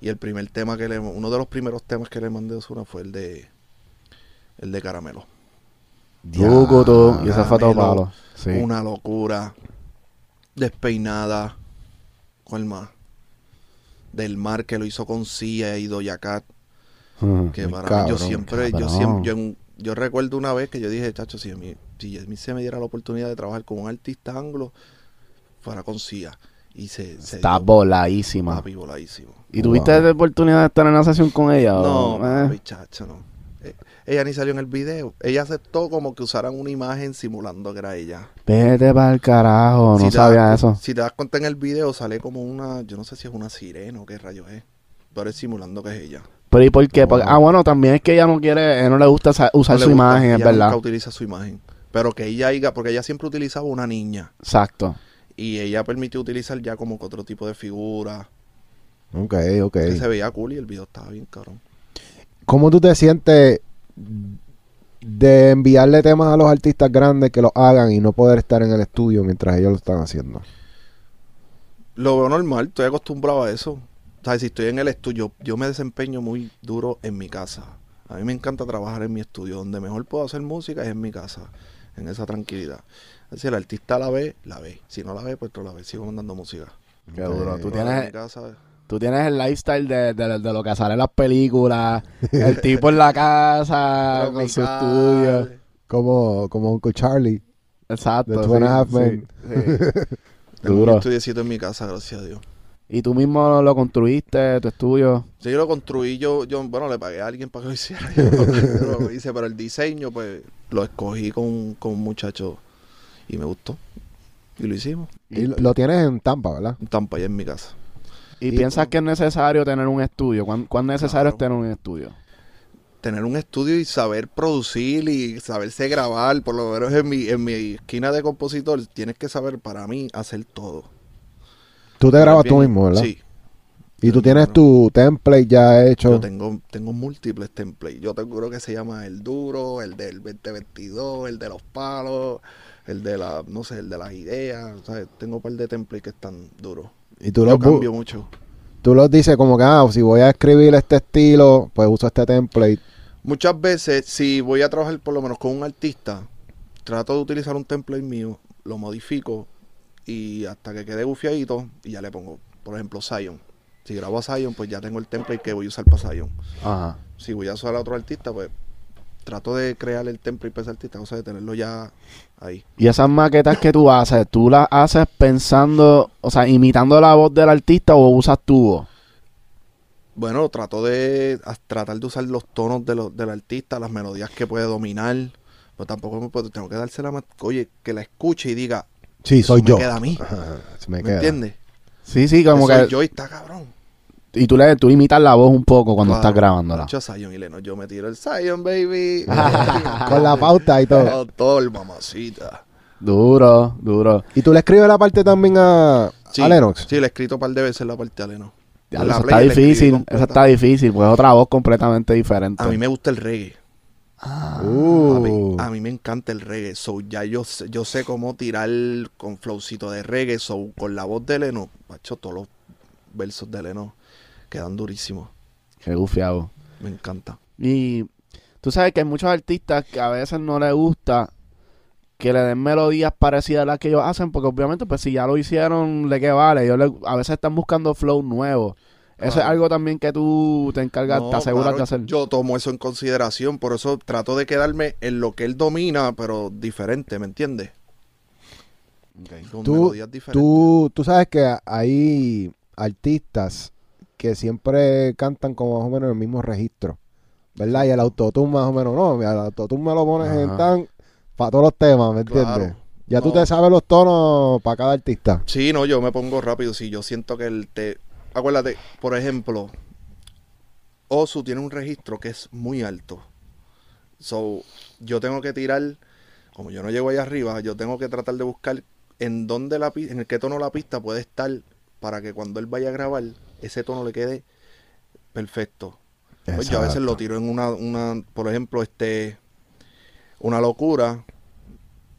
S1: Y el primer tema que le, uno de los primeros temas que le mandé a Ozuna fue el de, el de Caramelo.
S2: Yucutu, y ese fue todo
S1: Caramelo,
S2: palo. Sí.
S1: Una locura, despeinada, ¿cuál más? Del Mar que lo hizo con Cia y Doja Cat.
S2: Ujú.
S1: Que para mí, yo
S3: cabrón,
S1: siempre, yo siempre, yo, yo recuerdo una vez que yo dije, chacho, si a mí, si a mí se me diera la oportunidad de trabajar con un artista anglo, fuera con Cia. Y se, se
S2: Está
S1: dio,
S2: voladísima.
S1: papi, voladísimo.
S2: ¿Y tuviste la oportunidad de estar en la sesión con ella?
S1: No,
S2: o- eh?
S1: papi, chacho, no. Ella ni salió en el video. Ella aceptó como que usaran una imagen simulando que era ella.
S2: Vete para el carajo,
S1: Si
S2: no
S1: te
S2: sabía
S1: das
S2: eso.
S1: Si te das cuenta en el video, sale como una, yo no sé si es una sirena o qué rayos es. Pero es simulando que es ella.
S2: Pero ¿y por qué?
S3: No.
S2: Porque- ah, bueno, también es que ella no quiere, ella no le gusta sa- usar
S1: No le
S2: su
S1: gusta,
S2: imagen, es
S1: ella
S2: verdad.
S1: nunca utiliza su imagen. Pero que ella porque ella siempre utilizaba una niña.
S2: Exacto.
S1: Y ella permitió utilizar ya como que otro tipo de figura.
S3: Ok, ok.
S1: Que se veía cool y el video estaba bien cabrón.
S3: ¿Cómo tú te sientes de enviarle temas a los artistas grandes que lo hagan y no poder estar en el estudio mientras ellos lo están haciendo?
S1: Lo veo normal, estoy acostumbrado a eso. O sea, si estoy en el estudio, yo me desempeño muy duro en mi casa. A mí me encanta trabajar en mi estudio. Donde mejor puedo hacer música es en mi casa, en esa tranquilidad. Si el artista la ve, la ve. Si no la ve, pues no la ve. Sigo mandando música.
S2: Qué duro. Tú
S1: Pero en
S2: tienes,
S1: mi casa,
S2: tú tienes el lifestyle de, de, de lo que sale en las películas. El tipo en la casa, con su estudio.
S3: Como, como Uncle Charlie.
S2: Exacto.
S3: The Two and a Half
S2: sí,
S3: Men.
S1: Tengo
S2: Duro.
S1: un estudiecito en mi casa, gracias a Dios.
S2: Y tú mismo lo construiste, tu estudio.
S1: Sí, yo lo construí, yo, yo, bueno, le pagué a alguien para que lo hiciera. Yo, yo lo hice, pero el diseño, pues, lo escogí con, con un muchacho y me gustó. Y lo hicimos.
S3: Y lo, lo tienes en Tampa, ¿verdad?
S1: En Tampa, allá en mi casa.
S2: ¿Y,
S3: Y-
S2: piensas que es necesario tener un estudio? ¿Cuán, cuán necesario es tener un estudio?
S1: Tener un estudio y saber producir y saberse grabar, por lo menos en mi, en mi esquina de compositor, tienes que saber para mí hacer todo.
S3: Tú te grabas
S1: Bien-
S3: tú mismo, ¿verdad?
S1: Sí.
S3: Y tú tienes tu template ya hecho.
S1: Yo tengo, tengo múltiples templates. Yo tengo uno que se llama el duro, el del 2022, el de los palos, el de la, no sé, el de las ideas. ¿sabes? Tengo un par de templates que están duros.
S3: Y tú
S1: Yo
S3: los, bu-
S1: cambio mucho.
S3: tú los dices como que, ah, si voy a escribir este estilo, pues uso este template.
S1: Muchas veces, si voy a trabajar por lo menos con un artista, trato de utilizar un template mío, lo modifico y hasta que quede bufiadito y ya le pongo, por ejemplo, Zion. Si grabo a Zion, pues ya tengo el template que voy a usar para Zion.
S2: Ajá.
S1: Si voy a usar a otro artista, pues trato de crear el template para ese artista, o sea, de tenerlo ya ahí.
S2: Y esas maquetas que tú haces, ¿tú las haces pensando, o sea, imitando la voz del artista o usas tu voz?
S1: Bueno, trato de a- tratar de usar los tonos de los, del artista, las melodías que puede dominar. Pero tampoco me puedo, tengo que dársela más. Oye, que la escuche y diga,
S3: Sí, soy
S1: "Eso
S3: yo.
S1: Me queda a mí.
S3: Ajá, se me
S1: ¿Me,
S3: queda.
S1: entiendes?
S2: Sí, sí, como
S1: Que soy yo y está cabrón.
S2: Y tú, le, tú imitas la voz un poco cuando
S1: Claro.
S2: estás grabándola.
S1: Mucho Zion y Leno. Yo me tiro el Zion, baby.
S3: Con la pauta y todo.
S1: Doctor, mamacita.
S2: Duro, duro.
S3: ¿Y tú le escribes la parte también a,
S1: Sí,
S3: a Lennox?
S1: Sí, le he escrito un par de veces la parte a Leno.
S2: Ya,
S1: play
S2: está difícil, eso está difícil, pues es otra voz completamente diferente.
S1: A mí me gusta el reggae.
S3: Uh.
S1: Papi, a mí me encanta el reggae. So, ya yo, sé- yo sé cómo tirar con flowcito de reggae. So, con la voz de Leno, macho, todos los versos de Leno quedan durísimos.
S2: Qué gufiado.
S1: Me encanta.
S2: Y tú sabes que hay muchos artistas que a veces no les gusta que le den melodías parecidas a las que ellos hacen, porque obviamente, pues si ya lo hicieron, ¿de qué vale? Ellos le- a veces están buscando flow nuevo. Eso es algo también que tú te encargas,
S1: No,
S2: te aseguras
S1: claro,
S2: de hacer.
S1: Yo tomo eso en consideración, por eso trato de quedarme en lo que él domina, pero diferente, ¿me entiendes? Con
S3: Tú,
S1: melodías diferentes.
S3: tú, tú sabes que hay artistas que siempre cantan como más o menos en el mismo registro, ¿verdad? Y el autotune más o menos, no, el autotune me lo pones en
S2: Ajá.
S3: tan para todos los temas, ¿me entiendes?
S1: Claro.
S3: Ya tú te sabes los tonos para cada artista.
S1: Sí, no, yo me pongo rápido. Si yo siento que el te. Acuérdate, por ejemplo, Osu tiene un registro que es muy alto. So, yo tengo que tirar, como yo no llego allá arriba, yo tengo que tratar de buscar en dónde la en el qué tono la pista puede estar para que cuando él vaya a grabar, ese tono le quede perfecto. Pues yo a veces lo tiro en una, una, por ejemplo, este, una locura.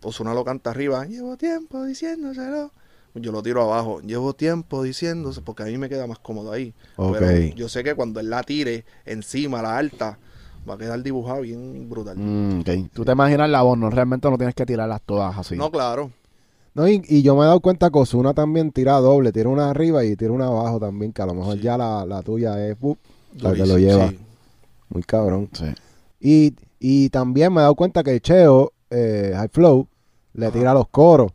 S1: Osuna lo canta arriba. Llevo tiempo diciéndoselo. Yo lo tiro abajo. Llevo tiempo diciéndose porque a mí me queda más cómodo ahí.
S3: Ok.
S1: Pero yo sé que cuando él la tire encima, la alta, va a quedar dibujado bien brutal.
S2: Mm, ok. Tú te imaginas la voz, no realmente no tienes que tirarlas todas así.
S1: No, claro.
S3: No, y, y yo me he dado cuenta que Ozuna también tira doble, tira una arriba y tira una abajo también, que a lo mejor
S1: Sí.
S3: ya la, la tuya es uh, La que lo lleva.
S1: sí.
S3: muy cabrón.
S2: Sí.
S3: Y, y también me he dado cuenta que Cheo, eh, High Flow, le
S1: Ajá.
S3: tira los coros.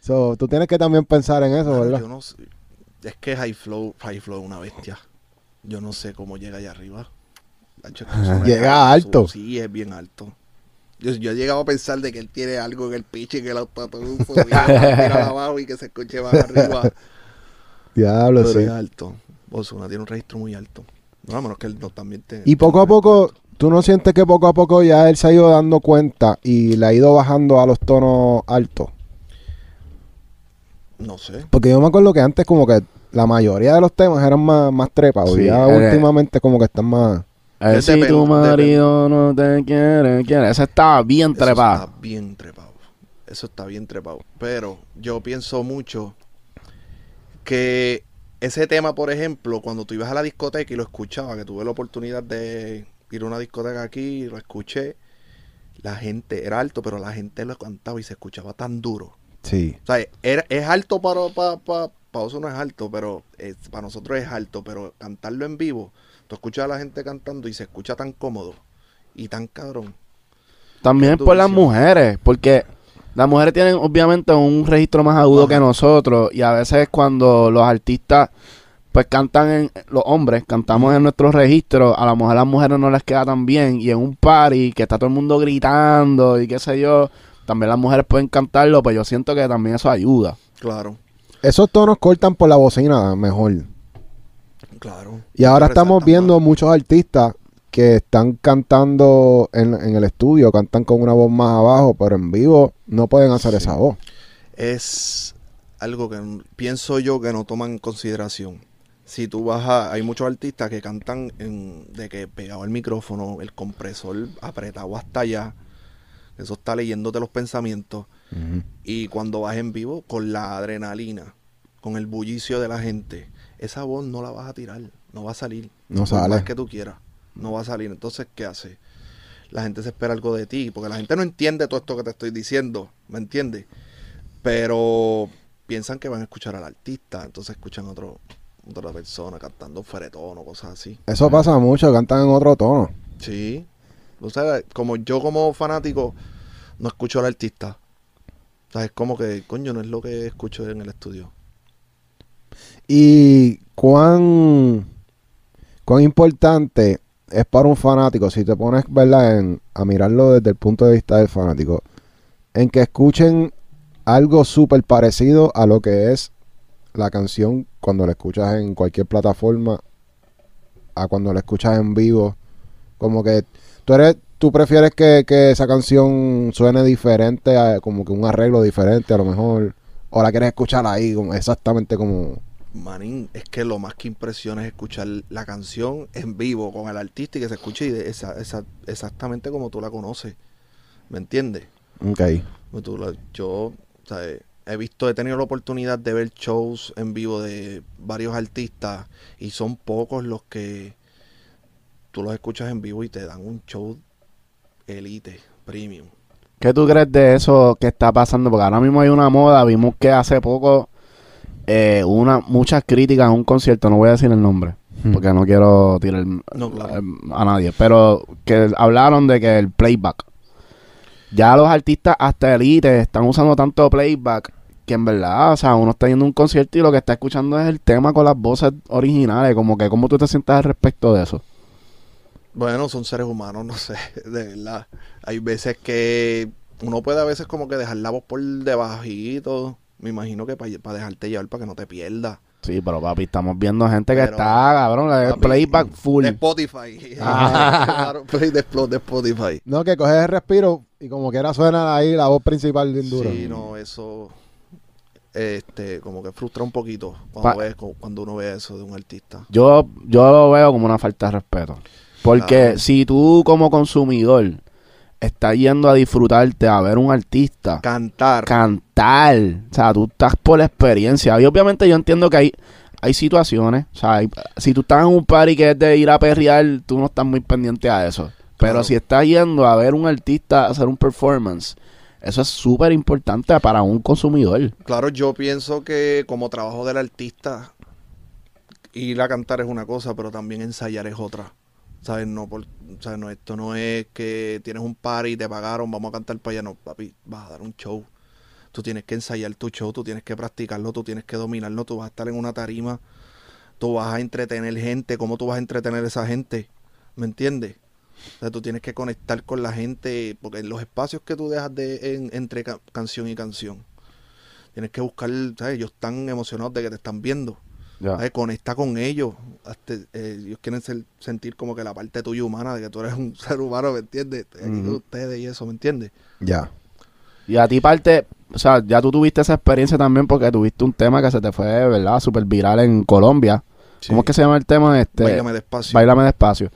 S3: So, tú tienes que también pensar en eso, ¿verdad?
S1: yo no sé. Es que High Flow, High Flow es una bestia. Yo no sé cómo llega allá arriba.
S3: Llega alto.
S1: Sí, es bien alto. Yo, yo he llegado a pensar de que él tiene algo en el pitch y que el tira abajo y que se escuche más arriba.
S3: Diablo,
S1: Pero
S3: sí.
S1: es alto. Ozuna tiene un registro muy alto. No, a menos que él no también te...
S3: Y poco a poco, ¿tú no sientes que poco a poco ya él se ha ido dando cuenta y le ha ido bajando a los tonos altos?
S1: No sé.
S3: Porque yo me acuerdo que antes como que la mayoría de los temas eran más, más trepados
S2: Sí,
S3: y ya
S2: eh,
S3: últimamente como que están más...
S2: A ver si tu marido no te quiere, quiere. Esa estaba bien
S1: Eso
S2: trepada.
S1: está bien trepado. Eso está bien trepado. Pero yo pienso mucho que ese tema, por ejemplo, cuando tú ibas a la discoteca y lo escuchabas, que tuve la oportunidad de ir a una discoteca aquí, lo escuché. La gente era alto, pero la gente lo cantaba y se escuchaba tan duro.
S3: Sí.
S1: O sea, era- es alto para, para, para, para eso no es alto, pero es- para nosotros es alto, pero cantarlo en vivo, tú escuchas a la gente cantando y se escucha tan cómodo y tan cabrón.
S2: También por las mujeres, porque las mujeres tienen obviamente un registro más agudo
S1: Ajá.
S2: que nosotros y a veces cuando los artistas pues cantan en los hombres, cantamos en nuestros registros, a lo mejor a las mujeres no les queda tan bien y en un party que está todo el mundo gritando y qué sé yo, también las mujeres pueden cantarlo, pues yo siento que también eso ayuda.
S1: Claro,
S3: Esos tonos cortan por la bocina mejor.
S1: Claro.
S3: Y ahora estamos viendo muchos artistas que están cantando en, en el estudio, cantan con una voz más abajo, pero en vivo no pueden hacer esa voz.
S1: es algo que pienso yo que no toman en consideración. Si tú vas a... Hay muchos artistas que cantan en, de que pegado el micrófono, el compresor apretado hasta allá. Eso está leyéndote los pensamientos. Y cuando vas en vivo, con la adrenalina, con el bullicio de la gente, esa voz no la vas a tirar, no va a salir.
S3: No sale.
S1: más que tú quieras, no va a salir. Entonces, ¿qué hace? La gente se espera algo de ti, porque la gente no entiende todo esto que te estoy diciendo, ¿me entiendes? Pero piensan que van a escuchar al artista, entonces escuchan a otro, otra persona cantando feretón o cosas así.
S3: Eso pasa mucho, cantan en otro tono.
S1: Sí. O sea, como yo como fanático no escucho al artista. O sea, es como que, coño, no es lo que escucho en el estudio.
S3: Y cuán, cuán importante es para un fanático, si te pones ¿verdad? A mirarlo desde el punto de vista del fanático, en que escuchen algo súper parecido a lo que es la canción cuando la escuchas en cualquier plataforma, a cuando la escuchas en vivo. Como que tú eres, tú prefieres que, que esa canción suene diferente, como que un arreglo diferente a lo mejor, o la quieres escuchar ahí, como, exactamente como...
S1: Manín, es que lo más que impresiona es escuchar la canción en vivo con el artista y que se escuche y de- esa- esa- exactamente como tú la conoces. ¿Me entiendes?
S3: Ok.
S1: La- yo, ¿sabes? He visto, he tenido la oportunidad de ver shows en vivo de varios artistas y son pocos los que tú los escuchas en vivo y te dan un show elite, premium.
S2: ¿Qué tú crees de eso que está pasando? Porque ahora mismo hay una moda, vimos que hace poco eh, una muchas críticas a un concierto, no voy a decir el nombre,
S3: Hmm.
S2: porque no quiero tirar
S1: No, claro.
S2: eh, a nadie, pero que hablaron de que el playback. Ya los artistas hasta elite están usando tanto playback que en verdad, o sea, uno está yendo a un concierto y lo que está escuchando es el tema con las voces originales, como que cómo tú te sientas al respecto de eso.
S1: Bueno, son seres humanos, no sé, de verdad. Hay veces que uno puede a veces como que dejar la voz por debajito. Me imagino que para dejarte llevar para que no te pierdas.
S2: Sí, pero papi, estamos viendo gente que
S1: Pero,
S2: está, cabrón,
S1: papi,
S2: playback full.
S1: De Spotify.
S2: Ah.
S1: claro, play de, de Spotify.
S3: No, que coges el respiro y como quiera suena ahí la voz principal bien dura.
S1: Sí, no, eso este como que frustra un poquito cuando,
S2: Pa-
S1: ves- cuando uno ve eso de un artista.
S2: Yo, yo lo veo como una falta de respeto. Porque
S1: Claro.
S2: si tú como consumidor estás yendo a disfrutarte, a ver un artista,
S1: Cantar.
S2: cantar, o sea, tú estás por la experiencia. Y obviamente yo entiendo que hay, hay situaciones, o sea, hay- si tú estás en un party que es de ir a perrear, tú no estás muy pendiente a eso. Pero
S1: Claro.
S2: si estás yendo a ver un artista hacer un performance, eso es súper importante para un consumidor.
S1: Claro, yo pienso que como trabajo del artista, ir a cantar es una cosa, pero también ensayar es otra. ¿Sabes? No, por, ¿sabes? no, esto no es que tienes un party te pagaron, vamos a cantar para allá. No, papi, vas a dar un show. Tú tienes que ensayar tu show, tú tienes que practicarlo, tú tienes que dominarlo, tú vas a estar en una tarima, tú vas a entretener gente, ¿cómo tú vas a entretener esa gente? ¿Me entiendes? O sea, tú tienes que conectar con la gente, porque los espacios que tú dejas de, en- entre ca- canción y canción, tienes que buscar, ¿sabes? Ellos están emocionados de que te están viendo. Conecta con ellos. Hasta, eh, ellos quieren ser- sentir como que la parte tuya humana, de que tú eres un ser humano, ¿me entiendes? Estoy aquí con
S2: Ujú.
S1: ustedes y eso, ¿me entiendes?
S3: Ya.
S2: Y a ti parte, o sea, ya tú tuviste esa experiencia también porque tuviste un tema que se te fue, ¿verdad? Súper viral en Colombia. ¿Cómo es que se llama el tema? Este,
S1: Báilame despacio.
S2: Báilame despacio.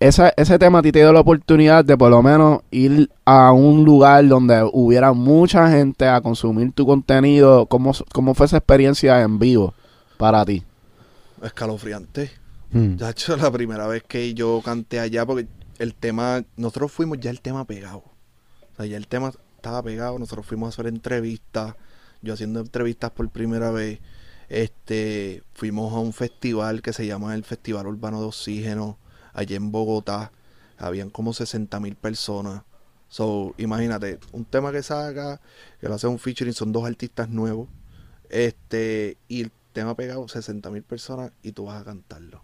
S2: Esa, ese tema a ti te dio la oportunidad de por lo menos ir a un lugar donde hubiera mucha gente a consumir tu contenido. ¿Cómo, cómo fue esa experiencia en vivo para ti?
S1: Escalofriante.
S3: Hmm.
S1: Ya hecho la primera vez que yo canté allá, porque el tema, nosotros fuimos ya el tema pegado. O sea, ya el tema estaba pegado, nosotros fuimos a hacer entrevistas, yo haciendo entrevistas por primera vez. Este, fuimos a un festival que se llama el Festival Urbano de Oxígeno, allá en Bogotá. Habían como 60 mil personas. So, imagínate, un tema que saca, que lo hace un featuring, son dos artistas nuevos. Este, y el tema pegado, 60 mil personas, y tú vas a cantarlo.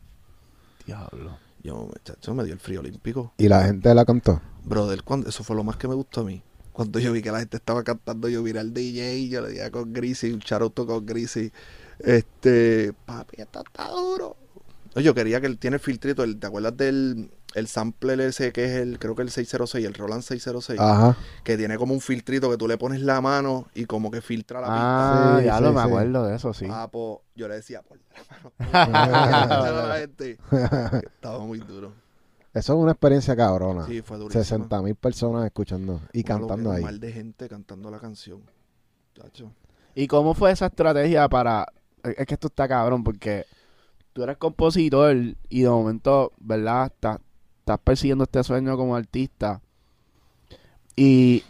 S2: Diablo.
S1: Yo, muchacho, me dio el frío olímpico.
S3: Y la gente la cantó.
S1: Brother, cuando, eso fue lo más que me gustó a mí. Cuando yo vi que la gente estaba cantando, yo miré al DJ y yo le dije con Greasy, un charuto con Greasy. Este, papi, esto está duro. No, Yo quería que él tiene el filtrito, el, ¿te acuerdas del el sampler ese que es el, creo que el 606, el Roland 606?
S3: Ajá.
S1: Que tiene como un filtrito que tú le pones la mano y como que filtra la
S2: Ah,
S3: Sí,
S2: ya
S3: sí,
S2: lo me
S3: sí.
S2: acuerdo de eso, sí.
S1: pista. Ah, pues, yo le decía, por la mano. a la gente. Estaba muy duro.
S3: Eso es una experiencia cabrona.
S1: Sí, fue durísimo.
S3: 60 mil personas escuchando y
S1: Uno
S3: cantando ahí.
S1: Un mal de gente cantando la canción. Chacho.
S2: ¿Y cómo fue esa estrategia para... Es que esto está cabrón porque tú eres compositor y de momento, ¿verdad? Estás, estás persiguiendo este sueño como artista y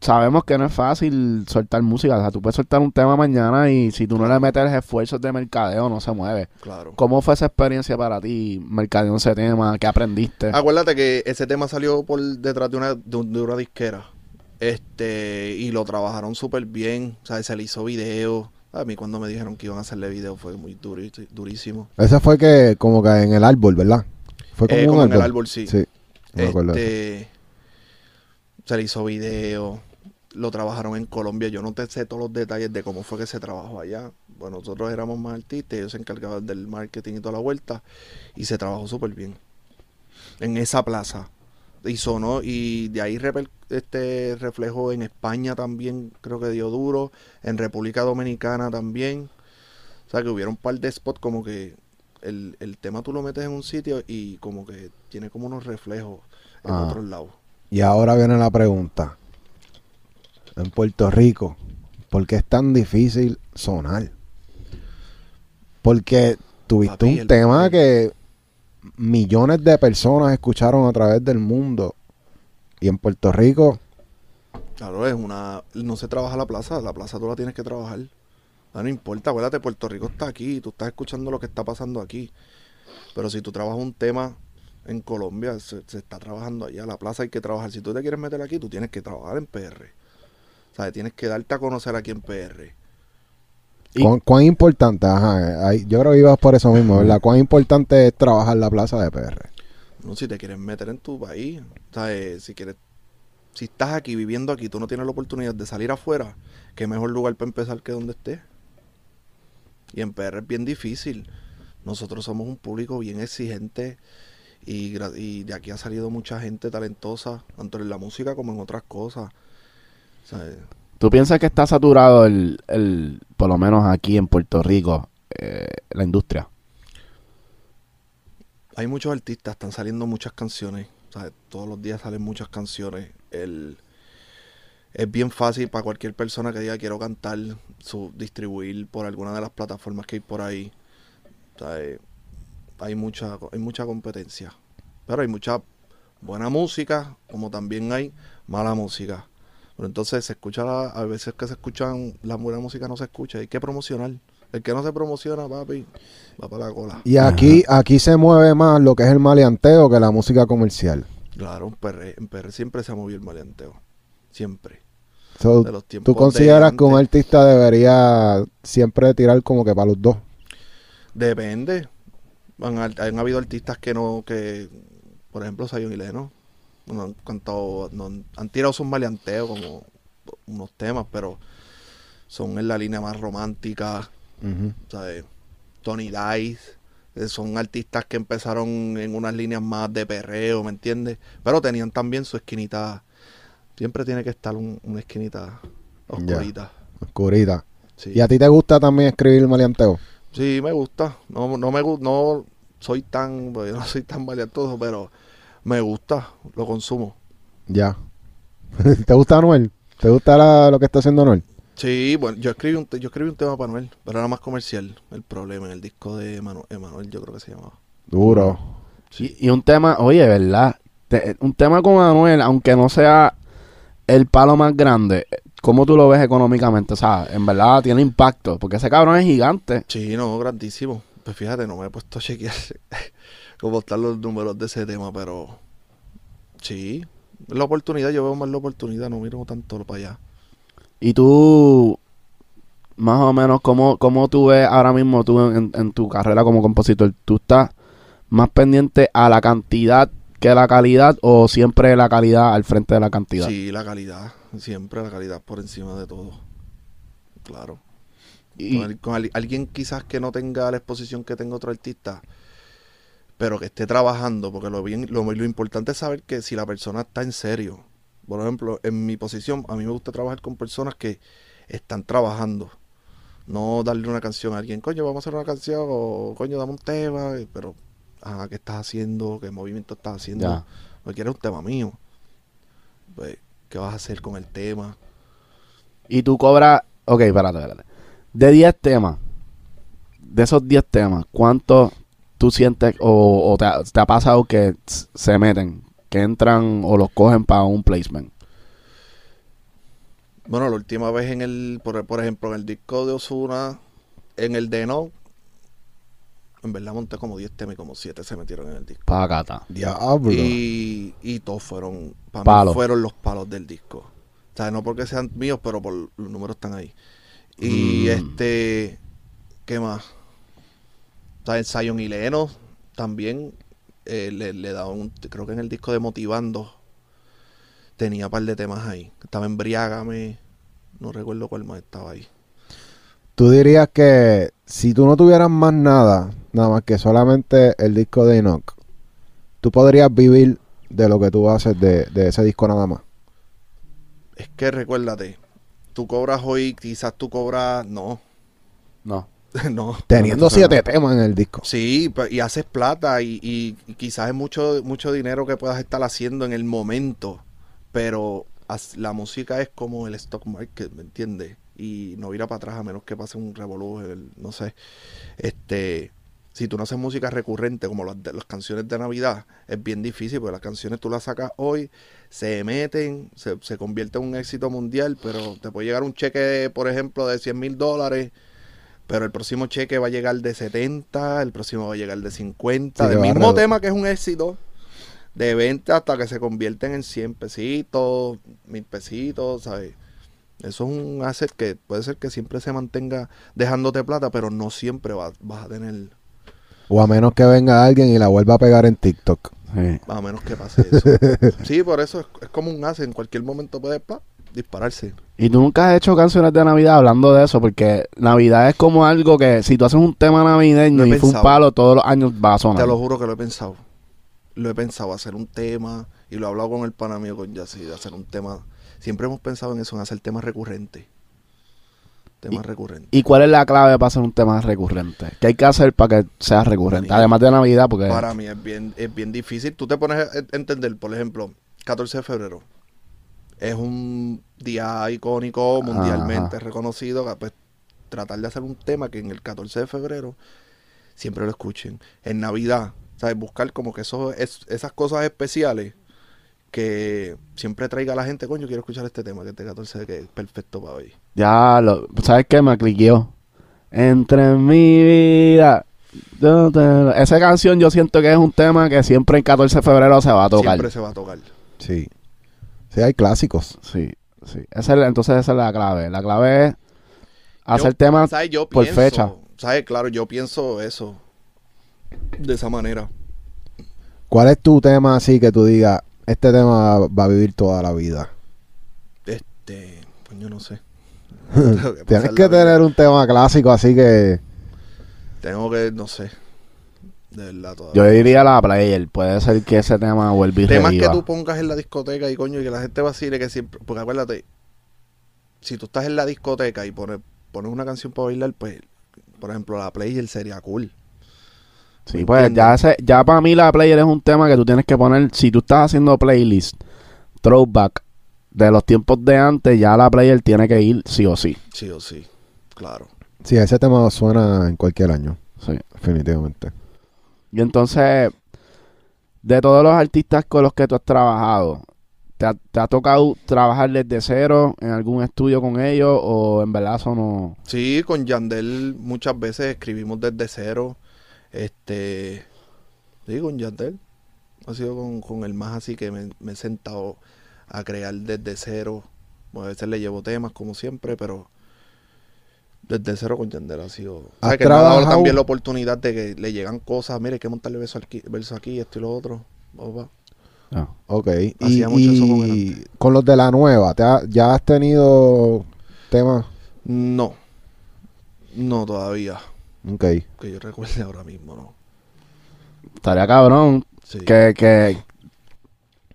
S2: sabemos que no es fácil soltar música. O sea, tú puedes soltar un tema mañana y si tú no le metes esfuerzos de mercadeo no se mueve.
S1: Claro.
S2: ¿Cómo fue esa experiencia para ti, mercadeando ese tema? ¿Qué aprendiste?
S1: Acuérdate que ese tema salió por detrás de una, de, un- de una disquera. Este, y lo trabajaron súper bien. O sea, se le hizo video. A mí cuando me dijeron que iban a hacerle video fue muy durísimo.
S3: Ese fue que, como que en el árbol, ¿verdad? Fue como
S1: Eh,
S3: un
S1: como en
S3: árbol.
S1: el árbol, sí.
S3: Sí. no.
S1: Este, se le hizo video. Lo trabajaron en Colombia. Yo no te sé todos los detalles de cómo fue que se trabajó allá. Bueno, nosotros éramos más artistas. Ellos se encargaban del marketing y toda la vuelta. Y se trabajó súper bien. En esa plaza. Y sonó. Y de ahí este reflejo en España también. Creo que dio duro. En República Dominicana también. O sea que hubiera un par de spots como que el, el tema tú lo metes en un sitio y como que tiene como unos reflejos en
S3: Ah.
S1: otros lados.
S3: Y ahora viene la pregunta. En Puerto Rico, ¿por qué es tan difícil sonar? Porque tuviste
S1: Papi,
S3: un tema que millones de personas escucharon a través del mundo. Y en Puerto Rico,
S1: Claro, es una... No se trabaja la plaza, la plaza tú la tienes que trabajar. Ah, No importa, acuérdate, Puerto Rico está aquí, tú estás escuchando lo que está pasando aquí. Pero si tú trabajas un tema en Colombia, se, se está trabajando allá, la plaza hay que trabajar. Si tú te quieres meter aquí, tú tienes que trabajar en PR. O sea, tienes que darte a conocer aquí en PR.
S3: ¿Cuán, cuán importante? Ajá, yo creo que ibas por eso mismo, ¿verdad? ¿Cuán importante es trabajar la plaza de PR?
S1: No, si te quieres meter en tu país, eh, si quieres, si estás aquí viviendo aquí, tú no tienes la oportunidad de salir afuera, qué mejor lugar para empezar que donde estés. Y en PR es bien difícil. Nosotros somos un público bien exigente y, y de aquí ha salido mucha gente talentosa, tanto en la música como en otras cosas. Eh,
S2: ¿Tú piensas que está saturado el, el por lo menos aquí en Puerto Rico, eh, la industria?
S1: hay muchos artistas, están saliendo muchas canciones. todos los días salen muchas canciones. El, es bien fácil para cualquier persona que diga quiero cantar, su, distribuir por alguna de las plataformas que hay por ahí. Eh, hay mucha, hay mucha competencia. Pero hay mucha buena música, como también hay mala música. Pero entonces se escucha, la- a veces que se escuchan, la buena música no se escucha, hay que promocionar. El que no se promociona, papi, va para la cola.
S3: Y aquí, aquí se mueve más lo que es el maleanteo que la música comercial.
S1: Claro, en PR, en PR siempre se ha movido el maleanteo. Siempre.
S3: So,
S1: De los tiempos
S3: ¿Tú consideras
S1: de
S3: que un artista debería siempre tirar como que para los dos?
S1: Depende. Han, han habido artistas que no, que, por ejemplo, Zion y Leno, no han cantado, no han, tirado sus maleanteos como unos temas, pero son en la línea más romántica. ¿sabes? Tony Dice, eh, son artistas que empezaron en unas líneas más de perreo, ¿me entiendes? Pero tenían también su esquinita, siempre tiene que estar un- una esquinita oscurita.
S3: Oscurita.
S1: Sí.
S3: ¿Y a ti te gusta también escribir maleanteo?
S1: Sí, me gusta. No, no me no soy tan, pues, no soy tan valientoso, pero me gusta, lo consumo.
S3: Ya. ¿Te gusta Anuel? ¿Te gusta la- lo que está haciendo Anuel?
S1: Sí, bueno, yo escribí un, yo escribí un tema para Manuel, pero era más comercial. El problema en el disco de Manu- Emanuel, yo creo que se llamaba.
S3: Duro.
S2: Y, y un tema, oye, ¿verdad? Te- un tema con Anuel, aunque no sea el palo más grande, ¿cómo tú lo ves económicamente? O sea, en verdad tiene impacto, porque ese cabrón es gigante.
S1: Sí, no, grandísimo. Pues fíjate, no me he puesto a chequear cómo están los números de ese tema, pero sí, la oportunidad, yo veo más la oportunidad, no miro tanto para allá.
S2: Y tú, más o menos, ¿cómo, cómo tú ves ahora mismo tú en, en tu carrera como compositor? ¿Tú estás más pendiente a la cantidad que la calidad o siempre la calidad al frente de la cantidad?
S1: Sí, la calidad, siempre la calidad por encima de todo. Claro.
S2: Y-
S1: con, al- con al- alguien quizás que no tenga la exposición que tenga otro artista, pero que esté trabajando, porque lo, bien, lo, lo importante es saber que si la persona está en serio. Por ejemplo, en mi posición, a mí me gusta trabajar con personas que están trabajando. No darle una canción a alguien, coño, vamos a hacer una canción, o coño, dame un tema, pero, ajá, ¿qué estás haciendo? ¿Qué movimiento estás haciendo?
S2: Ya.
S1: Porque quieres un tema mío. Pues, ¿qué vas a hacer con el tema?
S2: Y tú cobras, ok, espérate, espérate. De 10 temas, de esos 10 temas, ¿cuántos tú sientes o, o te, ha, te ha pasado que se meten, que entran o los cogen para un placement?
S1: Bueno, la última vez en el, por, por ejemplo, en el disco de Osuna, en el de No, en verdad monté como 10 temas y como 7 se metieron en el disco.
S2: Para cata.
S3: Diablo.
S1: Y, y todos fueron, para
S2: Palos.
S1: mí fueron los palos del disco. O sea, no porque sean míos, pero por los números están ahí. Y
S2: Mm.
S1: este, ¿qué más? O sea, en Zion y Leno también eh, le, le daba un, creo que en el disco de Motivando tenía un par de temas ahí. Estaba Embriágame, no recuerdo cuál más estaba ahí.
S3: Tú dirías que si tú no tuvieras más nada, nada más que solamente el disco de Enoch, tú podrías vivir de lo que tú haces de, de ese disco nada más.
S1: Es que recuérdate, tú cobras hoy, quizás tú cobras, no,
S2: No.
S1: no.
S3: Teniendo
S2: entonces
S3: siete temas en el disco.
S1: Sí, y haces plata y, y- y quizás es mucho, mucho dinero que puedas estar haciendo en el momento, pero la música es como el stock market, ¿me entiendes? Y no irá para atrás a menos que pase un revolú, no sé. Este, si tú no haces música recurrente como las, las canciones de Navidad, es bien difícil porque las canciones tú las sacas hoy, se meten, se, se convierte en un éxito mundial, pero te puede llegar un cheque, por ejemplo, de 100 mil dólares pero el próximo cheque va a llegar de 70, el próximo va a llegar de 50,
S3: Sí,
S1: del mismo tema que es un éxito, de 20 hasta que se convierten en 100 pesitos, mil pesitos, ¿sabes? Eso es un asset que puede ser que siempre se mantenga dejándote plata, pero no siempre va- vas a tener,
S3: O a menos que venga alguien y la vuelva a pegar en TikTok.
S2: Sí.
S1: a menos que pase eso. sí, por eso es, es como un asset, en cualquier momento puede pa, dispararse.
S2: Y tú nunca has hecho canciones de Navidad hablando de eso, porque Navidad es como algo que si tú haces un tema navideño y fue un palo, todos los años va a sonar.
S1: Te lo juro que lo he pensado. Lo he pensado, hacer un tema, y lo he hablado con el pana mío, con Yassi, de hacer un tema. Siempre hemos pensado en eso, en hacer temas recurrentes. Temas recurrentes.
S2: ¿Y cuál es la clave para hacer un tema recurrente? ¿Qué hay que hacer para que sea recurrente?
S1: Mí-
S2: Además de Navidad, porque...
S1: Para mí es bien, es bien difícil. Tú te pones a entender, por ejemplo, 14 de febrero. Es un día icónico, mundialmente
S2: Ajá.
S1: reconocido. que, Pues, tratar de hacer un tema que en el 14 de febrero siempre lo escuchen. En Navidad, ¿sabes? Buscar como que eso, es, esas cosas especiales que siempre traiga a la gente, coño, quiero escuchar este tema, que este 14 que es perfecto para hoy.
S2: Ya, lo, ¿sabes qué? Me cliqueó. Entre mi vida... yo te- Esa canción yo siento que es un tema que siempre en 14 de febrero se va a tocar.
S1: Siempre se va a tocar.
S3: Sí. Sí, hay clásicos.
S2: Sí, sí. Esa es- entonces esa es la clave. La clave es hacer
S1: Yo-
S2: temas
S1: ¿sabes? Yo
S2: por
S1: pienso,
S2: fecha.
S1: ¿Sabes? Claro, yo pienso eso. De esa manera.
S3: ¿Cuál es tu tema así que tú digas, este tema va a vivir toda la vida?
S1: Este, coño, no sé.
S3: Tienes que tener un tema clásico así que...
S1: Tengo que, no sé. De verdad,
S2: Yo
S1: todavía.
S2: diría la player. Puede ser que ese tema vuelva y
S1: Temas que tú pongas en la discoteca y coño, y que la gente vacile que siempre. Porque acuérdate, si tú estás en la discoteca y pones, pones una canción para bailar, pues, por ejemplo, la player sería cool.
S2: Sí,
S1: ¿Me
S2: pues ya, ese, ya para mí la player es un tema que tú tienes que poner. Si tú estás haciendo playlist, throwback de los tiempos de antes, ya la player tiene que ir sí o sí.
S1: Sí o sí. Claro.
S3: Sí, ese tema suena en cualquier año,
S2: Sí.
S3: definitivamente.
S2: Y entonces, de todos los artistas con los que tú has trabajado, ¿te ha, tocado trabajar desde cero en algún estudio con ellos o en verdad eso no?
S1: Sí, con Yandel muchas veces escribimos desde cero. Este. Sí, con Yandel. Ha sido con, con el más así que me, me he sentado a crear desde cero. Bueno, a veces le llevo temas, como siempre, pero desde cero con Yandel ha sido. O
S3: ¿Has
S1: sea, que me ha dado también la oportunidad de que le llegan cosas. Mire, hay que montarle verso aquí, verso aquí, esto y lo otro. Opa.
S2: No.
S3: Ok. Y,
S1: Hacía mucho eso con
S3: y con los de la nueva, ¿te ha- ¿ya has tenido temas?
S1: No. No, todavía.
S3: Ok.
S1: Que yo recuerde ahora mismo, ¿no?
S2: Estaría cabrón
S1: Sí.
S2: que, que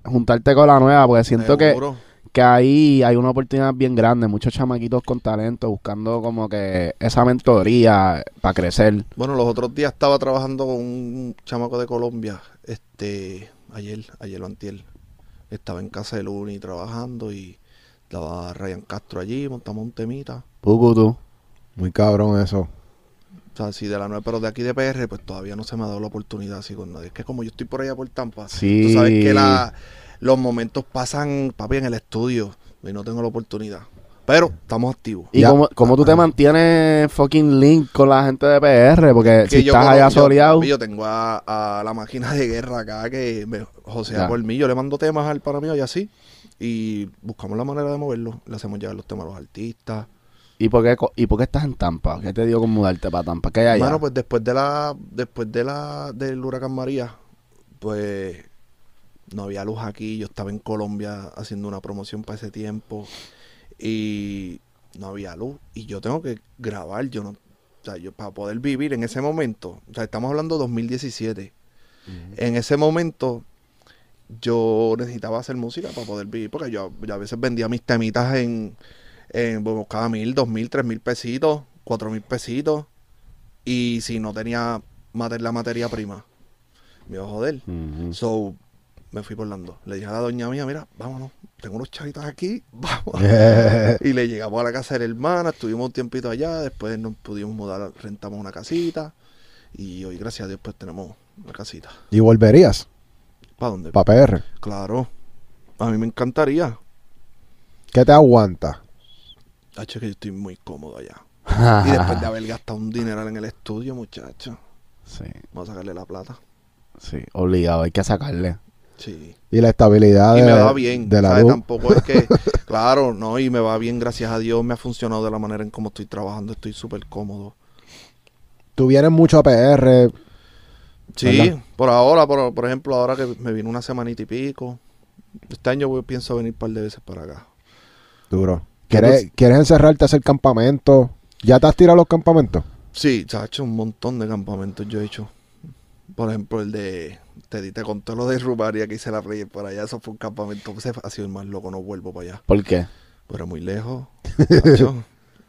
S2: juntarte con la nueva, porque siento que,
S1: Seguro.
S2: que ahí hay una oportunidad bien grande, muchos chamaquitos con talento buscando como que esa mentoría para crecer.
S1: Bueno, los otros días estaba trabajando con un chamaco de Colombia, este, ayer, ayer o antier. Estaba en casa de Luni trabajando y estaba Ryan Castro allí, montamos un temita.
S2: Pucutu.
S3: Muy cabrón eso.
S1: O sea, sí, de la nueva, pero de aquí de PR, pues todavía no se me ha dado la oportunidad así con nadie. Es que como yo estoy por allá por Tampa,
S2: Sí.
S1: tú sabes que la, los momentos pasan, papi, en el estudio y no tengo la oportunidad. Pero estamos activos.
S2: ¿Y cómo, cómo tú te mantienes fucking link con la gente de PR? Porque
S1: Que
S2: si estás allá soleado.
S1: Yo, tengo a, a la máquina de guerra acá que me josea por mí. Yo le mando temas al para mí y así. Y buscamos la manera de moverlo. Le hacemos llegar los temas a los artistas.
S2: ¿Y por, qué, ¿Y por qué estás en Tampa? ¿Qué te dio con mudarte para Tampa? ¿Qué hay allá?
S1: Bueno, pues después de la, después de la, del huracán María, pues no había luz aquí. Yo estaba en Colombia haciendo una promoción para ese tiempo. Y no había luz. Y yo tengo que grabar. Yo no, o sea, yo para poder vivir en ese momento. O sea, estamos hablando 2017. En ese momento yo necesitaba hacer música para poder vivir, porque yo, yo a veces vendía mis temitas en, en bueno, buscaba mil, dos mil, tres mil pesitos, cuatro mil pesitos, y si no tenía la materia prima, me iba a joder. So, me fui por Lando. Le dije a la doña mía, mira, vámonos, tengo unos chavitos aquí, vamos. y le llegamos a la casa de la hermana, estuvimos un tiempito allá, después nos pudimos mudar, rentamos una casita, y hoy, gracias a Dios, pues tenemos una casita.
S3: ¿Y volverías
S1: ¿Para dónde?
S3: para PR?
S1: Claro. A mí me encantaría.
S3: ¿Qué te aguanta?
S1: Hacho, que yo estoy muy cómodo allá. Y después de haber gastado un dineral en el estudio, muchacho,
S2: Sí,
S1: vamos a sacarle la plata.
S2: sí, obligado, hay que sacarle.
S1: Sí.
S3: Y la estabilidad
S1: Y
S3: de,
S1: me va bien.
S3: de la
S1: ¿sabes?
S3: luz.
S1: Tampoco es que, claro, no, y me va bien, gracias a Dios, me ha funcionado de la manera en cómo estoy trabajando, estoy súper cómodo.
S3: Tú vienes mucho a PR.
S1: Sí,
S3: ¿Verdad?
S1: por ahora, por, por ejemplo, ahora que me vino una semanita y pico, este año voy- pienso venir un par de veces para acá.
S3: Duro.
S1: ¿Qué
S3: ¿Quieres, ¿Quieres encerrarte a hacer campamento? ¿Ya te has tirado los campamentos?
S1: Sí, se ha hecho un montón de campamentos yo he hecho. Por ejemplo, el de... Te, te conté lo de Rubaria que hice la Reyes por allá. Eso fue un campamento. Ese ha sido el más loco. No vuelvo para allá.
S2: ¿Por qué?
S1: Pero era muy lejos.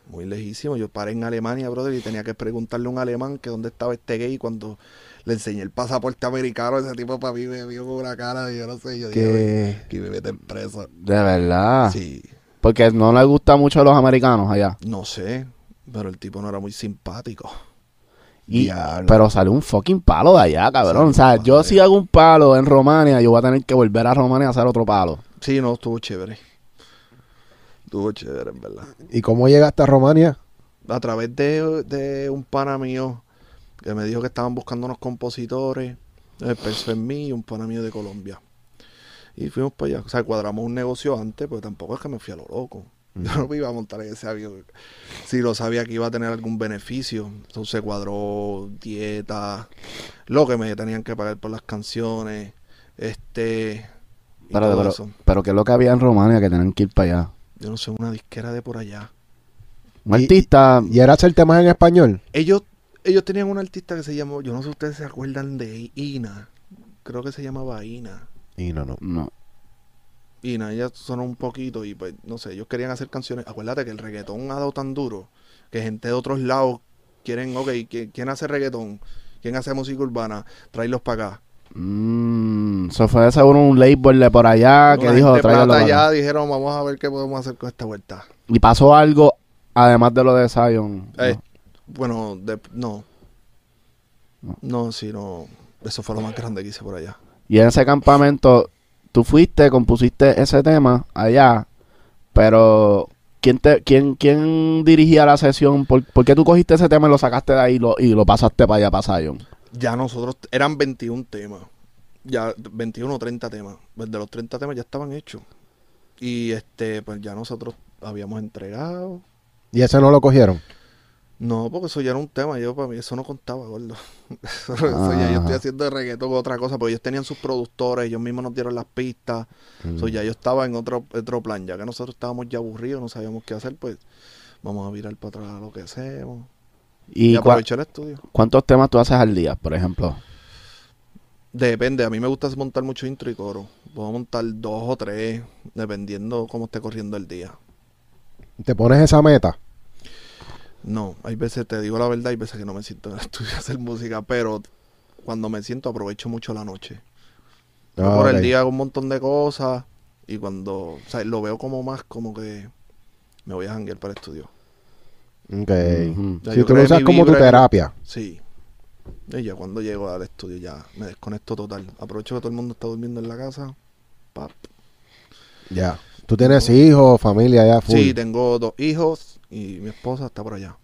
S1: muy lejísimo. Yo paré en Alemania, brother, y tenía que preguntarle a un alemán que dónde estaba este gay. Cuando le enseñé el pasaporte americano, ese tipo para mí me vio con una cara de yo no sé. Yo dije,
S3: Que
S1: me meten preso.
S2: De verdad.
S1: Sí,
S2: Porque no les gusta mucho a los americanos allá.
S1: no sé. Pero el tipo no era muy simpático.
S2: Y, pero sale un fucking palo de allá, cabrón.
S1: Sale
S2: o sea,
S1: palo
S2: yo si hago un palo en Romania, yo voy a tener que volver a Romania a hacer otro palo.
S1: Sí, no, estuvo chévere. Estuvo chévere, en verdad.
S3: ¿Y cómo llegaste a Romania?
S1: A través de, de un pana mío que me dijo que estaban buscando unos compositores, pensó en mí y un pana mío de Colombia. Y fuimos para allá. O sea, cuadramos un negocio antes, pero tampoco es que me fui a lo loco. Yo no me iba a montar en ese avión si lo sabía que iba a tener algún beneficio. Entonces se cuadró dieta, lo que me tenían que pagar por las canciones, este... y
S2: Pero,
S1: todo
S2: pero,
S1: eso.
S2: pero ¿qué es lo que había en Romania que tenían que ir para allá?
S1: Yo no sé, una disquera de por allá.
S2: Un
S3: Y-
S2: artista.
S3: ¿Y era hacer temas en español?
S1: Ellos, ellos tenían un artista que se llamó, yo no sé si ustedes se acuerdan de Ina. Creo que se llamaba Ina.
S3: Y no, no.
S2: No.
S1: Ina, ella sonó un poquito y pues, no sé, ellos querían hacer canciones. Acuérdate que el reggaetón ha dado tan duro que gente de otros lados quieren, ok, ¿qui- ¿quién hace reggaetón? ¿Quién hace música urbana? Tráelos para acá.
S2: Mm, eso fue de seguro un label de por allá que dijo,
S1: plata
S2: para acá".
S1: allá dijeron, vamos a ver qué podemos hacer con esta vuelta.
S2: Y pasó algo, además de lo de Zion.
S1: Eh,
S2: ¿no?
S1: Bueno, de- no.
S2: No.
S1: No, sí, no. Eso fue lo más grande que hice por allá.
S2: Y en ese campamento, tú fuiste, compusiste ese tema allá, pero ¿quién, te, quién, quién dirigía la sesión? ¿Por, por qué tú cogiste ese tema y lo sacaste de ahí y lo, y lo pasaste para allá, para Zion?
S1: Ya nosotros, eran 21 temas. Ya 21 o 30 temas. Pues de los 30 temas ya estaban hechos. Y este, pues ya nosotros habíamos entregado.
S3: ¿Y ese no lo cogieron?
S1: No, porque eso ya era un tema. Yo, para mí, eso no contaba, gordo. Eso, eso ya yo estoy
S2: Ajá.
S1: haciendo de reggaetón con otra cosa. Porque ellos tenían sus productores, ellos mismos nos dieron las pistas.
S3: Mm.
S1: So, ya yo estaba en otro, otro plan. Ya que nosotros estábamos ya aburridos, no sabíamos qué hacer, pues vamos a virar para atrás a lo que hacemos.
S2: ¿Y,
S1: Y, aprovechar el estudio.
S2: cuántos temas tú haces al día, por ejemplo?
S1: Depende, a mí me gusta montar mucho intro y coro. Puedo montar dos o tres, dependiendo cómo esté corriendo el día.
S3: ¿Te pones esa meta?
S1: No, hay veces, te digo la verdad, hay veces que no me siento en el estudio a hacer música, pero cuando me siento aprovecho mucho la noche. Yo
S3: Ah,
S1: por el día hago un montón de cosas y cuando, o sea, lo veo como más como que me voy a janguear para el estudio.
S3: Ok. Si tú lo usas como tu terapia.
S1: Sí. Y ya cuando llego al estudio ya me desconecto total. Aprovecho que todo el mundo está durmiendo en la casa. pap.
S3: Ya. ¿Tú tienes hijos, familia ya full?
S1: Sí, tengo dos hijos y mi esposa está por allá.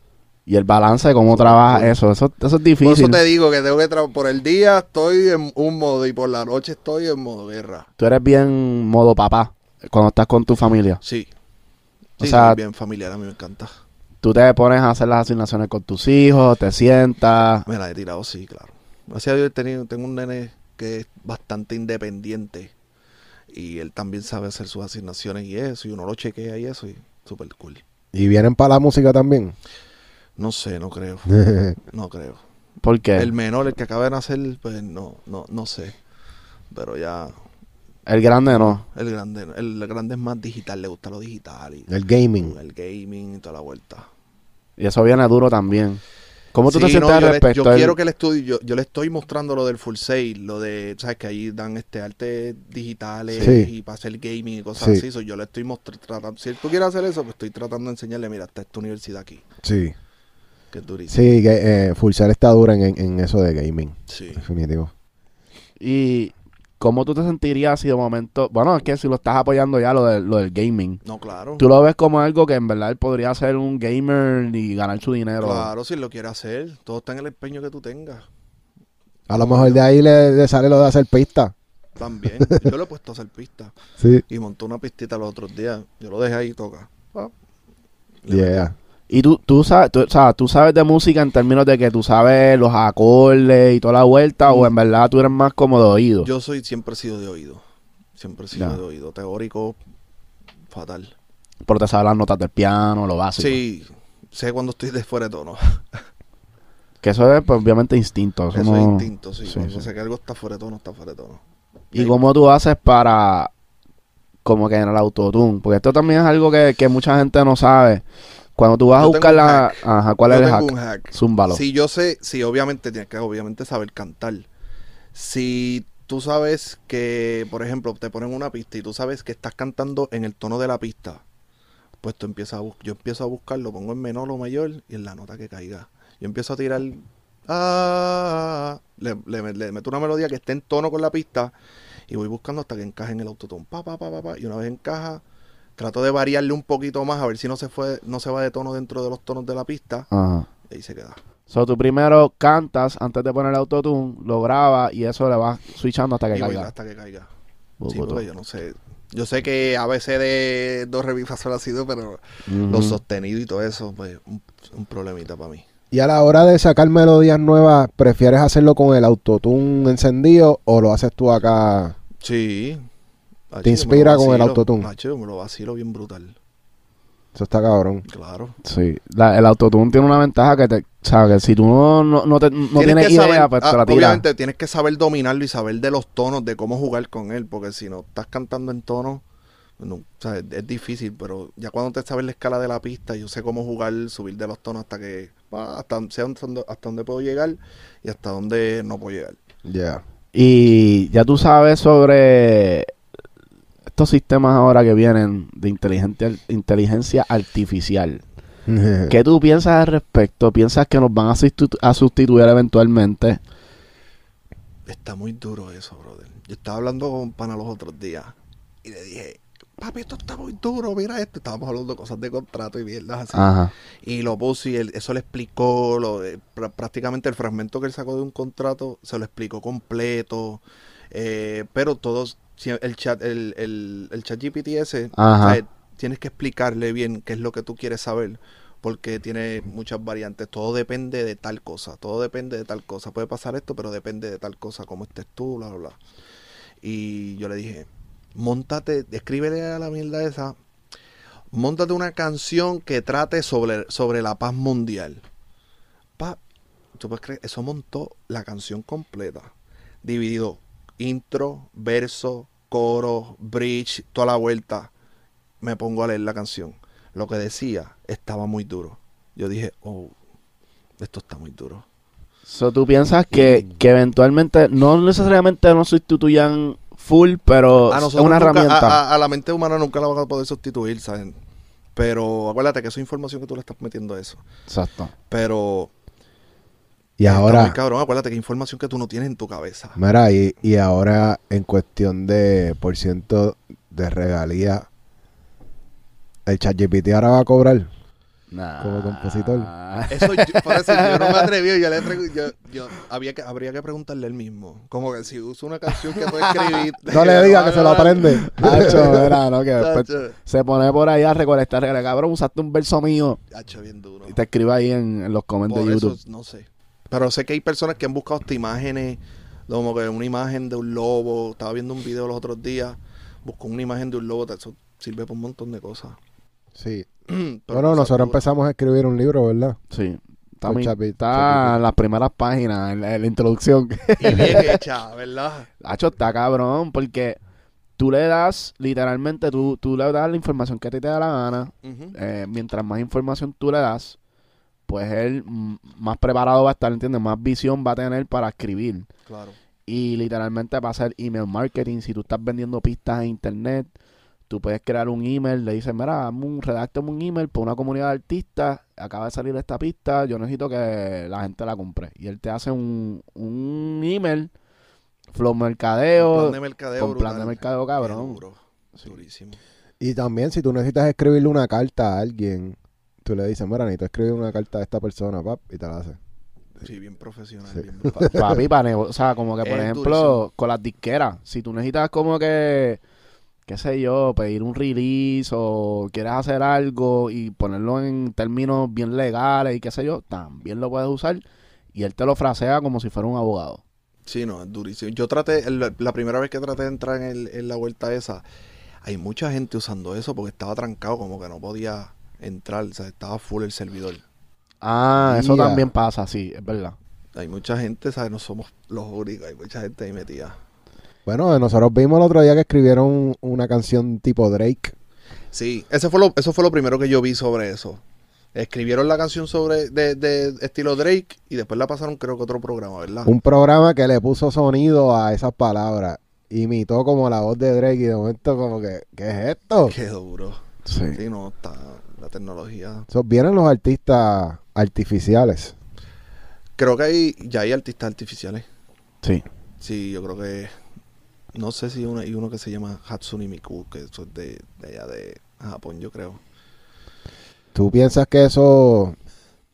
S2: Y el balance de cómo trabajas eso, eso, eso es
S1: Por
S2: difícil.
S1: eso te digo que tengo que trabajar. Por el día estoy en un modo y por la noche estoy en modo guerra.
S2: Tú eres bien modo papá cuando estás con tu familia.
S1: Sí.
S2: O
S1: Sí,
S2: sea-
S1: soy bien familiar, a mí me encanta.
S2: Tú te pones a hacer las asignaciones con tus hijos, te sientas.
S1: Me la he tirado, sí, claro. Gracias a Dios tenido, tengo un nene que es bastante independiente y él también sabe hacer sus asignaciones y eso, y uno lo chequea y eso, y súper cool.
S3: ¿Y vienen para la música también?
S1: No sé, no creo, no creo.
S2: ¿Por qué?
S1: El menor, el que acaba de nacer, pues no, no, no sé. Pero ya,
S2: El grande no.
S1: el grande, el grande es más digital, le gusta lo digital y
S3: El gaming.
S1: el gaming y toda la vuelta.
S2: Y eso viene duro también. ¿Cómo tú te sientes
S1: no,
S2: al
S1: yo le-
S2: respecto?
S1: Yo quiero que el estudio, yo, yo le estoy mostrando lo del full sale, lo de, sabes que ahí dan este artes digitales
S3: Sí.
S1: y para hacer gaming y cosas
S3: Sí.
S1: así. So, yo le estoy mostrando, si tú quieres hacer eso, pues estoy tratando de enseñarle, mira, está esta universidad aquí,
S3: Sí.
S1: que es durísima.
S3: Sí, que, eh, Full Sail está dura en, en eso de gaming.
S1: Sí.
S3: Definitivo.
S2: ¿Y cómo tú te sentirías si de momento... Bueno, es que si lo estás apoyando ya lo, del- lo del gaming.
S1: No, claro.
S2: Tú lo ves como algo que en verdad él podría ser un gamer y ganar su dinero.
S1: Claro, si lo quiere hacer, todo está en el empeño que tú tengas.
S3: A lo mejor de ahí le, le sale lo de hacer pista.
S1: También. yo lo he puesto a hacer pista
S3: Sí.
S1: y montó una pistita los otros días. Yo lo dejé ahí y toca. Ah.
S3: Yeah.
S2: Y tú, tú, sabes, tú, o sea, tú sabes de música en términos de que tú sabes los acordes y toda la vuelta, o en verdad tú eres más como de oído.
S1: Yo soy, siempre he sido de oído. Siempre he sido
S2: Ya.
S1: de oído. Teórico, fatal.
S2: Pero te sabes las notas del piano, lo básico.
S1: Sí, sé cuando estoy de fuera de tono.
S2: Que eso es, pues, obviamente, instinto. Eso,
S1: Eso
S2: no-
S1: es instinto, sí.
S2: sí, sí.
S1: sé que algo está fuera de tono, está fuera de tono.
S2: ¿Y cómo tú haces para, como que en el autotune? Porque esto también es algo que, que mucha gente no sabe. Cuando tú vas a
S1: Yo
S2: buscar la...
S1: hack.
S2: Ajá, ¿cuál
S1: Yo
S2: es el hack?
S1: un hack.
S2: Zúmbalo.
S1: Si yo sé, sí, obviamente tienes que obviamente saber cantar. Si tú sabes que, por ejemplo, te ponen una pista y tú sabes que estás cantando en el tono de la pista, pues tú empiezas a yo empiezo a buscar, lo pongo en menor o mayor y en la nota que caiga. Yo empiezo a tirar, ah, le, le- le meto una melodía que esté en tono con la pista y voy buscando hasta que encaje en el autotune. Pa, pa, pa, pa, pa, y una vez encaja, trato de variarle un poquito más a ver si no se fue, no se va de tono dentro de los tonos de la pista
S2: Ajá.
S1: y ahí se queda.
S2: So, tú primero cantas antes de poner el autotune, lo grabas y eso le vas switchando hasta que
S1: Y
S2: caiga.
S1: hasta que caiga. Sí, yo no sé. Yo sé que a veces de dos revistas ha sido, pero
S2: Ujú.
S1: los sostenidos y todo eso, pues, un, un problemita para mí.
S3: Y a la hora de sacar melodías nuevas, ¿prefieres hacerlo con el autotune encendido o lo haces tú acá?
S1: Sí.
S3: ¿Te inspira con el autotune?
S1: Macho, me lo vacilo bien brutal.
S3: Eso está cabrón.
S1: Claro.
S2: Sí, la- el autotune tiene una ventaja que te, o sea, que si tú no, no, no, te- no tienes, idea,
S1: saber-
S2: pues te
S1: ah,
S2: la tiras.
S1: obviamente tienes que saber dominarlo y saber de los tonos, de cómo jugar con él, porque si no estás cantando en tono, no, o sea, es, es difícil, pero ya cuando te sabes la escala de la pista, yo sé cómo jugar, subir de los tonos hasta que, ah, hasta, dónde- hasta dónde puedo llegar y hasta dónde no puedo llegar.
S3: Ya.
S2: Y ya tú sabes sobre estos sistemas ahora que vienen de inteligencia, inteligencia artificial. ¿Qué tú piensas al respecto? ¿Piensas que nos van a, sustitu- a sustituir eventualmente?
S1: Está muy duro eso, brother. Yo estaba hablando con pana los otros días y le dije, papi, esto está muy duro, mira esto. Estábamos hablando de cosas de contrato y mierdas así.
S2: Ajá.
S1: Y lo puso y él- eso le explicó, lo, eh, pr- prácticamente el fragmento que él sacó de un contrato se lo explicó completo. eh, pero todos, si el chat, el, el, el chat GPT ese, tienes que explicarle bien qué es lo que tú quieres saber. Porque tiene muchas variantes. Todo depende de tal cosa. Todo depende de tal cosa. Puede pasar esto, pero depende de tal cosa. Como estés tú, bla, bla, bla. Y yo le dije, montate, escríbele a la mierda esa Móntate una canción que trate sobre, sobre la paz mundial. Pa, ¿tú puedes creer? Eso montó la canción completa. Dividido intro, verso, coro, bridge, toda la vuelta. Me pongo a leer la canción. Lo que decía estaba muy duro. Yo dije, oh, esto está muy duro.
S2: So, tú piensas que, que eventualmente, no necesariamente no sustituyan full, pero
S1: A
S2: es una
S1: nunca-
S2: herramienta.
S1: A, a- a la mente humana nunca la vas a poder sustituir, ¿saben? Pero acuérdate que eso es información que tú le estás metiendo a eso.
S2: Exacto.
S1: Pero
S3: Y
S1: Está muy
S3: ahora,
S1: cabrón, acuérdate que información que tú no tienes en tu cabeza.
S3: mira, y, y ahora en cuestión de por ciento de regalía, el ChatGPT ahora va a cobrar.
S2: Nah.
S3: Como compositor.
S1: Eso yo, por eso yo no me atreví, yo le yo, yo había que, habría que preguntarle él mismo. Como que si uso una canción que tú escribiste.
S3: No le diga que se lo aprende.
S2: Hacho, mira, no, que después
S1: Tacho,
S2: se pone por ahí a recolectar, cabrón, usaste un verso mío
S1: tacho, bien duro.
S2: y te escribe ahí en, en los comments
S1: Por
S2: de
S1: eso,
S2: YouTube.
S1: no sé. Pero sé que hay personas que han buscado hasta imágenes, como que una imagen de un lobo. Estaba viendo un video los otros días, buscó una imagen de un lobo, eso sirve para un montón de cosas.
S3: Sí.
S1: Pero
S3: Bueno, nosotros
S1: duras.
S3: empezamos a escribir un libro, ¿verdad?
S2: Sí. Está,
S3: Con
S2: mi-
S3: Chapi-
S2: está en las primeras páginas, en la, en la introducción.
S1: Y bien hecha, ¿verdad?
S2: Hacho, está cabrón, porque tú le das, literalmente, tú, tú le das la información que a ti te da la gana. Eh, mientras más información tú le das, pues él más preparado va a estar, ¿entiendes? Más visión va a tener para escribir.
S1: Claro.
S2: Y literalmente para hacer email marketing, si tú estás vendiendo pistas en internet, tú puedes crear un email, le dices, mira, redáctame un email para una comunidad de artistas, acaba de salir esta pista, yo necesito que la gente la compre. Y él te hace un, un email, flow mercadeo,
S1: plan de mercadeo
S2: con plan de mercadeo cabrón.
S1: duro, Durísimo.
S3: Y también si tú necesitas escribirle una carta a alguien, tú le dices, mira, necesito escribir una carta a esta persona, pap, y te la hace.
S1: Sí, bien profesional,
S3: Sí.
S1: bien.
S2: Papi, para nego- o sea, como que por
S1: Es
S2: ejemplo,
S1: durísimo.
S2: con las disqueras, si tú necesitas como que, qué sé yo, pedir un release o quieres hacer algo y ponerlo en términos bien legales y qué sé yo, también lo puedes usar y él te lo frasea como si fuera un abogado.
S1: Sí, no, es durísimo. Yo traté, el- la primera vez que traté de entrar en, el- en la vuelta esa, hay mucha gente usando eso porque estaba trancado, como que no podía entrar, o sea, estaba full el servidor.
S2: Ah, eso
S3: Ya.
S2: también pasa, sí, es verdad.
S1: Hay mucha gente, ¿sabes? No somos los únicos, hay mucha gente ahí metida.
S3: Bueno, nosotros vimos el otro día que escribieron una canción tipo Drake.
S1: Sí, ese fue lo, eso fue lo primero que yo vi sobre eso. Escribieron la canción sobre de, de estilo Drake y después la pasaron creo que otro programa, ¿verdad?
S3: Un programa que le puso sonido a esas palabras. Imitó como la voz de Drake y de momento como que, ¿qué es esto?
S1: Qué duro.
S2: Sí.
S1: Sí, no, está la tecnología.
S3: So, vienen los artistas artificiales.
S1: Creo que hay, ya hay artistas artificiales.
S2: Sí.
S1: Sí, yo creo que. No sé si uno, hay uno que se llama Hatsune Miku, que eso es de, de allá de Japón, yo creo.
S3: ¿Tú piensas que eso...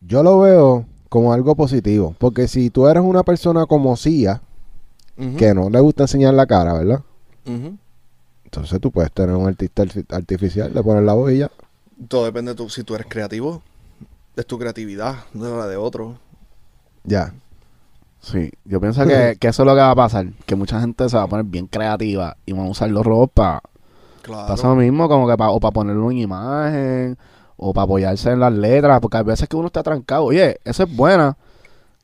S3: Yo lo veo como algo positivo. Porque si tú eres una persona como Sia, que no le gusta enseñar la cara, ¿verdad?
S1: ujú.
S3: Entonces tú puedes tener un artista arti- artificial, le pones la voz y ya.
S1: Todo depende de tu, si tú eres creativo. Es tu creatividad, no la de otro.
S3: Ya.
S2: Sí, yo pienso que, que eso es lo que va a pasar, que mucha gente se va a poner bien creativa y van a usar los robots para
S1: Claro.
S2: Pasa lo mismo, como que pa- o para ponerlo en imagen, o para apoyarse en las letras, porque a veces que uno está trancado. Oye, eso es buena,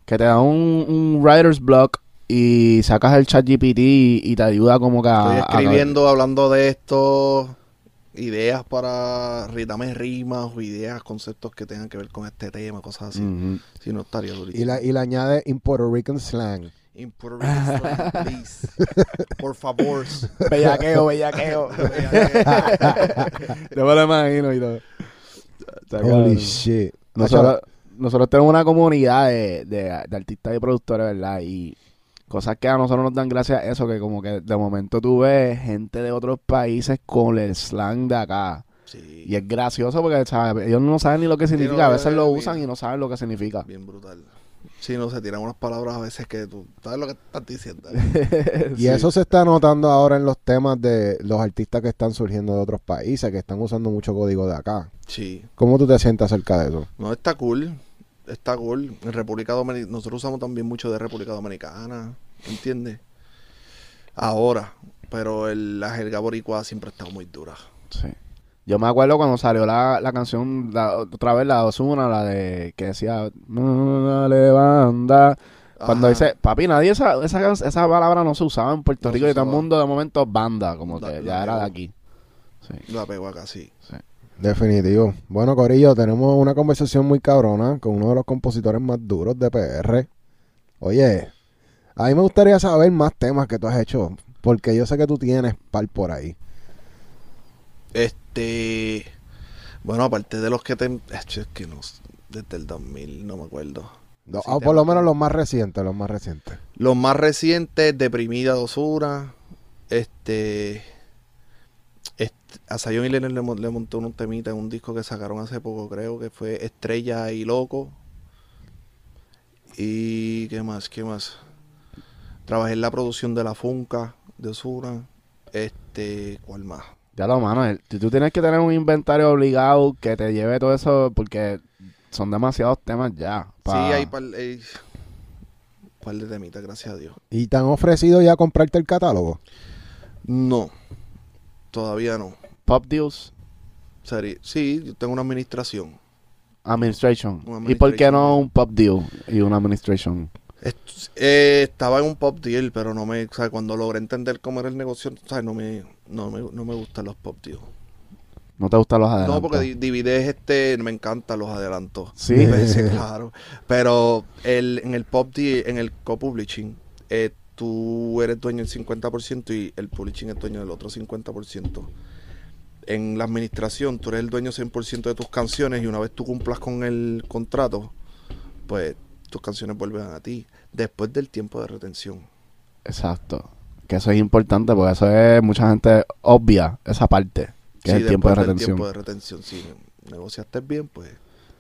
S2: que te da un, un writer's block y sacas el chat GPT y, y te ayuda como que a...
S1: Estoy
S2: a-
S1: escribiendo, hablando de esto, ideas para dame rimas o ideas, conceptos que tengan que ver con este tema, cosas así. Si no estaría durísimo.
S3: Y, la, y le añade in Puerto Rican slang.
S1: In Puerto Rico slang, please. Por favor.
S2: Bellaqueo, bellaqueo. Yo me lo imagino y todo.
S3: Holy
S2: cabrón.
S3: shit.
S2: Nosotros, nosotros tenemos una comunidad de, de, de artistas y productores, ¿verdad? Y Cosas que a nosotros nos dan gracias a eso, que como que de momento tú ves gente de otros países con el slang de acá.
S1: Sí.
S2: Y es gracioso porque ¿sabes? ellos no saben ni lo que significa.
S1: no,
S2: a veces lo
S1: bien.
S2: usan y no saben lo que significa.
S1: Bien brutal. Sí, no, se tiran unas palabras a veces que tú sabes lo que estás diciendo.
S3: Y
S2: Sí.
S3: eso se está notando ahora en los temas de los artistas que están surgiendo de otros países, que están usando mucho código de acá.
S1: Sí.
S3: ¿Cómo tú te sientes acerca de eso?
S1: No, está cool. Está cool. En República Dominicana, nosotros usamos también mucho de República Dominicana. ¿Entiendes? Ahora. Pero el, la jerga boricua siempre ha estado muy dura.
S2: Sí. Yo me acuerdo cuando salió la, la canción, la- otra vez la de Ozuna, la de que decía, no, dale banda. Cuando
S1: Ajá.
S2: dice, papi, nadie esa, esa, esa palabra no se usaba en Puerto
S1: No
S2: Rico y todo el mundo de momento banda, como
S1: La-
S2: que
S1: la
S2: ya era de aquí. Sí.
S1: La pegó acá, sí.
S3: Definitivo. Bueno, Corillo, tenemos una conversación muy cabrona con uno de los compositores más duros de PR. Oye, a mí me gustaría saber más temas que tú has hecho, porque yo sé que tú tienes par por ahí.
S1: Este. Bueno, aparte de los que te. Es que no. Desde el 2000, no me acuerdo.
S3: No, ah, por lo menos los más recientes, los más recientes.
S1: Los más recientes, Deprimida Dosura. Este. este a Zion y Lennon le, le montó un temita en un disco que sacaron hace poco, creo que fue Estrella y Loco. Y. ¿Qué más? ¿Qué más? Trabajé en la producción de La Funca de Osura. Este. ¿Cuál más?
S2: Ya lo, mano, el- tú tienes que tener un inventario obligado que te lleve todo eso porque son demasiados temas ya. pa-
S1: Sí, hay par, hay par de temitas, gracias a Dios.
S3: ¿Y te han ofrecido ya comprarte el catálogo?
S1: No, todavía no.
S2: Pop Deals,
S1: Seri- Sí, yo tengo una administración.
S2: Administration.
S1: Un
S2: ¿Y por qué
S1: administration.
S2: no un Pop Deal y una Administration?
S1: Eh, estaba en un pop deal, pero no me, o sea, cuando logré entender cómo era el negocio, o sea, no me, no me, no me gustan los pop deals.
S2: ¿No te gustan los adelantos?
S1: No, porque di- divides este, me encantan los adelantos.
S2: Sí.
S1: Sí, claro. Pero el, en el pop deal, en el co-publishing, eh, tú eres dueño del 50% y el publishing es dueño del otro 50%. En la administración, tú eres el dueño 100% de tus canciones y una vez tú cumplas con el contrato, pues tus canciones vuelven a ti después del tiempo de retención.
S2: Exacto. Que eso es importante porque eso es mucha gente obvia, esa parte, que es el tiempo de
S1: del
S2: retención.
S1: tiempo de retención. Si negociaste bien, pues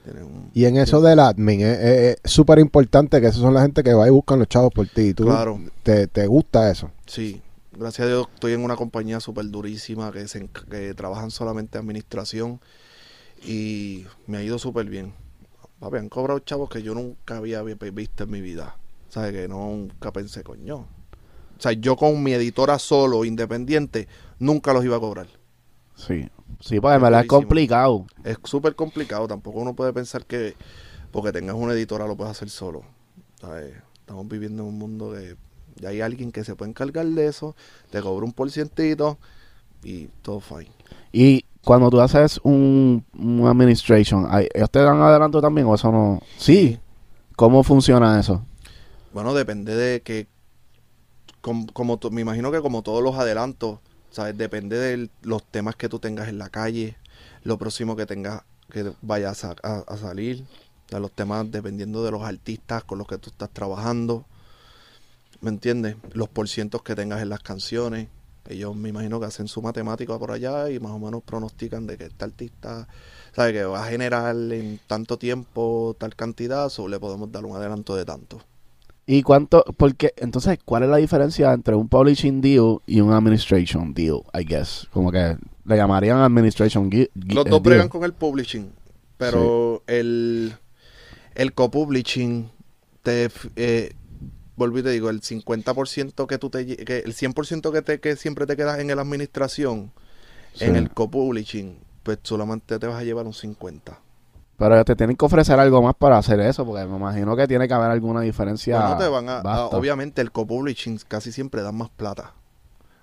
S1: tienes un...
S3: Y en eso del admin, eh, eh, es súper importante que esos son la gente que va y buscan los chavos por ti. ¿Tú
S1: Claro.
S3: te, te gusta eso?
S1: Sí, gracias a Dios estoy en una compañía súper durísima que, se, que trabajan solamente administración y me ha ido súper bien. Papi, han cobrado chavos que yo nunca había vi- visto en mi vida. ¿Sabes? Que nunca pensé, coño. O sea, yo con mi editora solo, independiente, nunca los iba a cobrar.
S2: Sí. Sí, porque en
S1: Es
S2: complicado.
S1: Es súper complicado. Tampoco uno puede pensar que porque tengas una editora lo puedes hacer solo. ¿Sabes? Estamos viviendo en un mundo que ya hay alguien que se puede encargar de eso, te cobra un porcientito y todo fine.
S2: Y cuando tú haces un, un administration, ¿hay- ¿ellos te dan adelanto también o eso no? Sí. ¿Cómo funciona eso?
S1: Bueno, depende de que, com- como, to- me imagino que como todos los adelantos, ¿sabes? Depende de los temas que tú tengas en la calle, lo próximo que tengas, que vaya a, a- a salir, o sea, los temas dependiendo de los artistas con los que tú estás trabajando, ¿me entiendes? Los porcientos que tengas en las canciones, ellos me imagino que hacen su matemática por allá y más o menos pronostican de que este artista, ¿sabe? Que va a generar en tanto tiempo tal cantidad, o le podemos dar un adelanto de tanto.
S2: ¿Y cuánto? Porque, entonces, ¿cuál es la diferencia entre un publishing deal y un administration deal, I guess? Como que le llamarían administration
S1: Los
S2: eh,
S1: dos bregan con el publishing, pero el, el co-publishing te eh, volví te digo, el 50% que tú te que el 100% que te que siempre te quedas en la administración,
S2: Sí.
S1: en el co-publishing, pues solamente te vas a llevar un 50.
S2: Pero te tienen que ofrecer algo más para hacer eso, porque me imagino que tiene que haber alguna diferencia.
S1: Bueno, te van a, a-
S2: vasta.
S1: obviamente el co-publishing casi siempre dan más plata,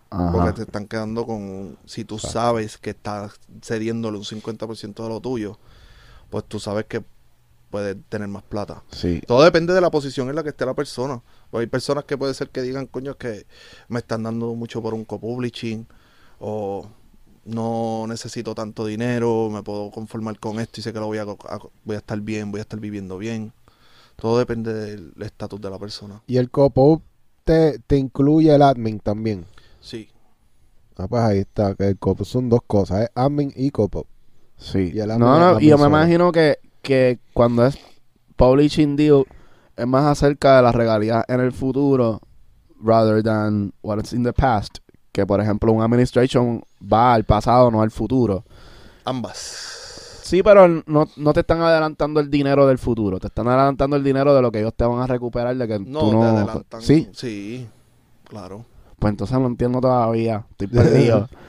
S2: Ajá.
S1: porque te están quedando con si tú sabes que estás cediéndole un 50% de lo tuyo, pues tú sabes que puedes tener más plata.
S2: Sí.
S1: Todo depende de la posición en la que esté la persona. Pues hay personas que puede ser que digan, coño, es que me están dando mucho por un co-publishing o no necesito tanto dinero, me puedo conformar con esto y sé que lo voy a, a- voy a estar bien, voy a estar viviendo bien. Todo depende del estatus de la persona.
S3: Y el copo te, te incluye el admin también.
S1: Sí.
S3: Ah, pues ahí está, que el copop son dos cosas, es admin y copop.
S2: Sí.
S3: Y el
S2: no,
S3: admin-
S2: no,
S3: admin
S2: y yo me imagino que, que cuando es publishing deal es más acerca de las regalías en el futuro rather than what's in the past. Que por ejemplo un administration va al pasado, no al futuro.
S1: Ambas.
S2: Sí, pero no, no te están adelantando el dinero del futuro. Te están adelantando el dinero de lo que ellos te van a recuperar de que
S1: No,
S2: tú
S1: te
S2: no...
S1: adelantan.
S2: Sí,
S1: Sí, claro.
S2: pues entonces no entiendo todavía. Estoy perdido.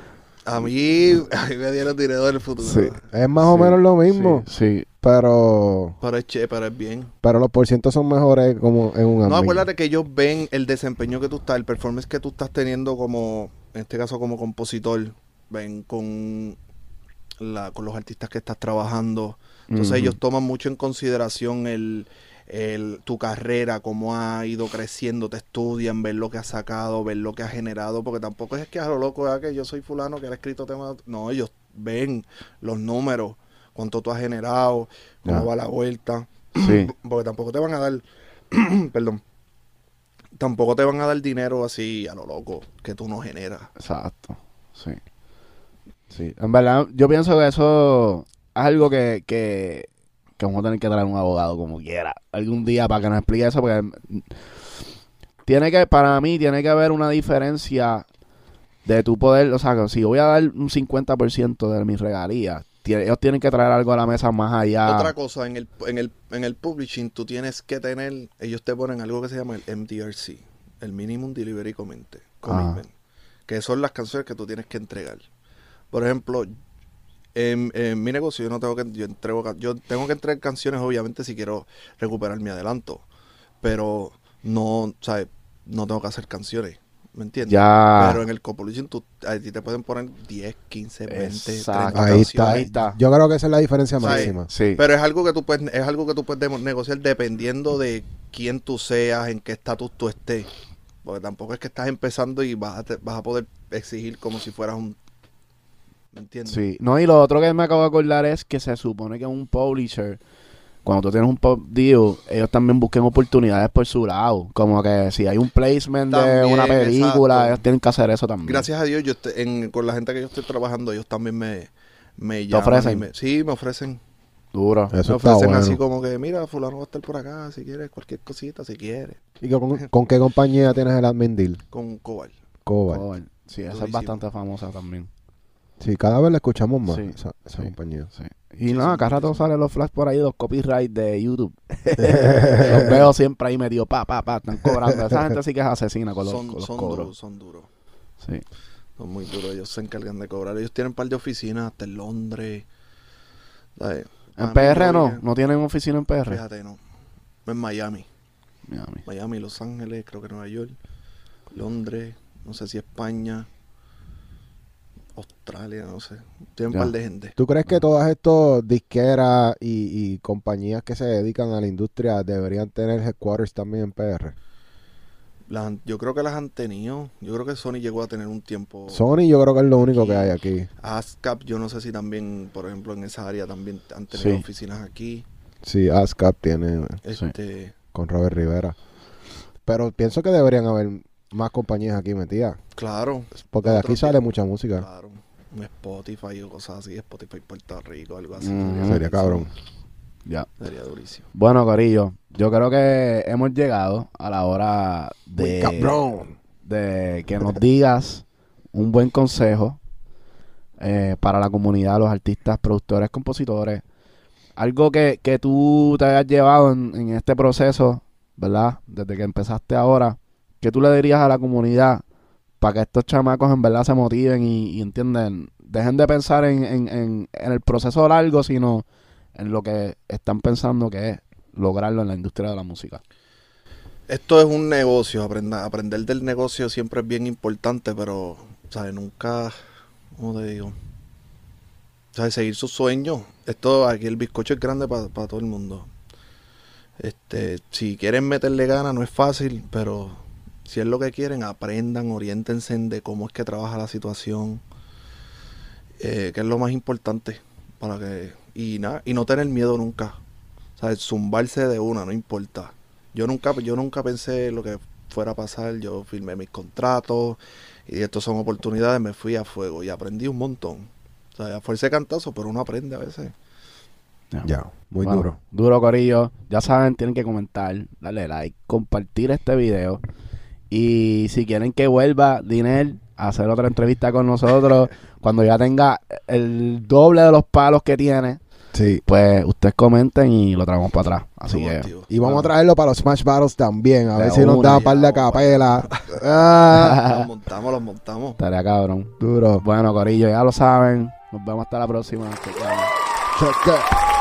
S1: A mí, a mí me dieron dinero del futuro.
S2: Sí.
S3: Es más o menos lo mismo,
S2: Sí, sí.
S3: Pero
S1: Pero es che, pero es bien.
S3: pero los porcientos son mejores como en un admin.
S1: No, acuérdate que ellos ven el desempeño que tú estás, el performance que tú estás teniendo como, en este caso como compositor, ven con, la, con los artistas que estás trabajando. Entonces ellos toman mucho en consideración el, el, tu carrera, cómo ha ido creciendo, te estudian, ver lo que has sacado, ver lo que has generado, porque tampoco es que a lo loco ¿verdad? que yo soy fulano que ha escrito temas. No, ellos ven los números, cuánto tú has generado, cómo va la vuelta.
S2: Sí.
S1: Porque tampoco te van a dar, perdón, tampoco te van a dar dinero así a lo loco que tú no generas.
S2: Exacto, sí. Sí, en verdad, yo pienso que eso es algo que, que, que vamos a tener que traer un abogado como quiera algún día para que nos explique eso, porque tiene que, para mí, tiene que haber una diferencia de tu poder, o sea, que si voy a dar un 50% de mis regalías, ellos tienen que traer algo a la mesa más allá.
S1: Otra cosa, en el, en, el, en el publishing tú tienes que tener, ellos te ponen algo que se llama el MDRC, el Minimum Delivery Commitment, commitment, que son las canciones que tú tienes que entregar. Por ejemplo, en, en mi negocio yo no tengo que, yo entrego, yo tengo que entregar canciones obviamente si quiero recuperar mi adelanto, pero no, ¿sabes? No tengo que hacer canciones, ¿me entiendes?
S2: Ya.
S1: Pero en el co-publishing tú, a ti te pueden poner 10, 15, 20,
S2: Exacto.
S1: 30
S3: Ahí está.
S2: Ahí está.
S3: Yo creo que esa es la diferencia
S1: ¿Sabes?
S3: máxima.
S2: Sí.
S1: Pero es algo que tú puedes, es algo que tú puedes de- negociar dependiendo de quién tú seas, en qué estatus tú estés. Porque tampoco es que estás empezando y vas a, te- vas a poder exigir como si fueras un ¿me entiendes?
S2: Sí, no, y lo otro que me acabo de acordar es que se supone que un publisher, cuando tú tienes un pop deal, ellos también busquen oportunidades por su lado. Como que si hay un placement de una película,
S1: exacto.
S2: ellos tienen que hacer eso también.
S1: Gracias a Dios, yo estoy- en- con la gente que yo estoy trabajando, ellos también me, me
S2: ¿Te
S1: llaman.
S2: ofrecen?
S1: y me- sí, me ofrecen.
S2: Duro.
S3: Eso
S1: me
S3: está
S1: ofrecen
S3: bueno.
S1: así como que, mira, fulano va a estar por acá, si quieres, cualquier cosita, si quieres.
S3: ¿Y con, con qué compañía tienes el admin deal?
S1: Con Cobal.
S3: Cobalt.
S2: Joder. Sí, esa es bastante famosa también.
S3: Sí, cada vez la escuchamos más,
S2: Sí,
S3: esa, esa
S2: sí.
S3: compañía.
S2: Sí. Y
S1: Sí,
S2: no, acá rato salen los flash por ahí, los copyright de YouTube. los veo siempre ahí medio pa, pa, pa, están cobrando. Esa gente sí que es asesina con los,
S1: son
S2: con los
S1: son
S2: cobros.
S1: duros, son duros.
S2: Sí.
S1: Son muy duros, ellos se encargan de cobrar. Ellos tienen un par de oficinas hasta en Londres.
S2: En PR no, no tienen oficina en PR.
S1: Fíjate, no. En Miami.
S2: Miami.
S1: Miami, Los Ángeles, creo que Nueva York. Londres, no sé si España. Australia, no sé. Tienen
S2: Ya.
S1: un par de gente.
S3: ¿Tú crees que todas estas disqueras y, y compañías que se dedican a la industria deberían tener headquarters también en PR?
S1: Las yo creo que las han tenido. Yo creo que Sony llegó a tener un tiempo.
S3: Sony yo creo que es lo único que hay aquí.
S1: ASCAP, yo no sé si también, por ejemplo, en esa área también han tenido
S2: Sí.
S1: oficinas aquí.
S3: Sí, ASCAP tiene.
S1: Este,
S3: con Robert Rivera. Pero pienso que deberían haber más compañías aquí metidas.
S1: claro.
S3: Porque de aquí sale mucha música.
S1: Claro. Un Spotify o cosas así, Spotify Puerto Rico, algo así.
S2: Ujú.
S3: Mm, Sería cabrón.
S2: Ya.
S1: Sería durísimo.
S2: Bueno, Corillo, yo creo que hemos llegado a la hora
S3: Muy
S2: de,
S3: cabrón.
S2: de que nos digas un buen consejo eh, para la comunidad, los artistas, productores, compositores. Algo que, que tú te hayas llevado en, en este proceso, ¿verdad? Desde que empezaste ahora, que tú le dirías a la comunidad para que estos chamacos en verdad se motiven y, y entienden, dejen de pensar en, en, en, en el proceso largo, sino en lo que están pensando que es lograrlo en la industria de la música.
S1: Esto es un negocio, aprenda- aprender del negocio siempre es bien importante, pero, ¿sabes? Nunca, ¿cómo te digo? ¿Sabes? Seguir sus sueños. Esto, aquí el bizcocho es grande para todo el mundo. Este, si quieren meterle ganas, no es fácil, pero si es lo que quieren, aprendan, oriéntense de cómo es que trabaja la situación, eh, que es lo más importante para que y nada y no tener miedo nunca, ¿sabes? Zumbarse de una, no importa. Yo nunca, yo nunca pensé lo que fuera a pasar, yo firmé mis contratos y estos son oportunidades, me fui a fuego y aprendí un montón. O sea, a fuerza de cantazo, pero uno aprende a veces.
S3: Ya, muy
S2: Bueno,
S3: duro.
S2: Duro, Corillo. Ya saben, tienen que comentar, darle like, compartir este video. Y si quieren que vuelva Dinel a hacer otra entrevista con nosotros, cuando ya tenga el doble de los palos que tiene,
S3: Sí.
S2: pues ustedes comenten y lo traemos para atrás. Así
S1: Somos
S2: que.
S3: Y vamos a traerlo para los Smash Battles también. A
S2: De
S3: ver si nos da un par de
S1: ya,
S3: capela. Ah,
S1: Los montamos, los montamos.
S2: estaría cabrón.
S3: duro.
S2: Bueno, Corillo, ya lo saben. Nos vemos hasta la próxima.
S3: Check.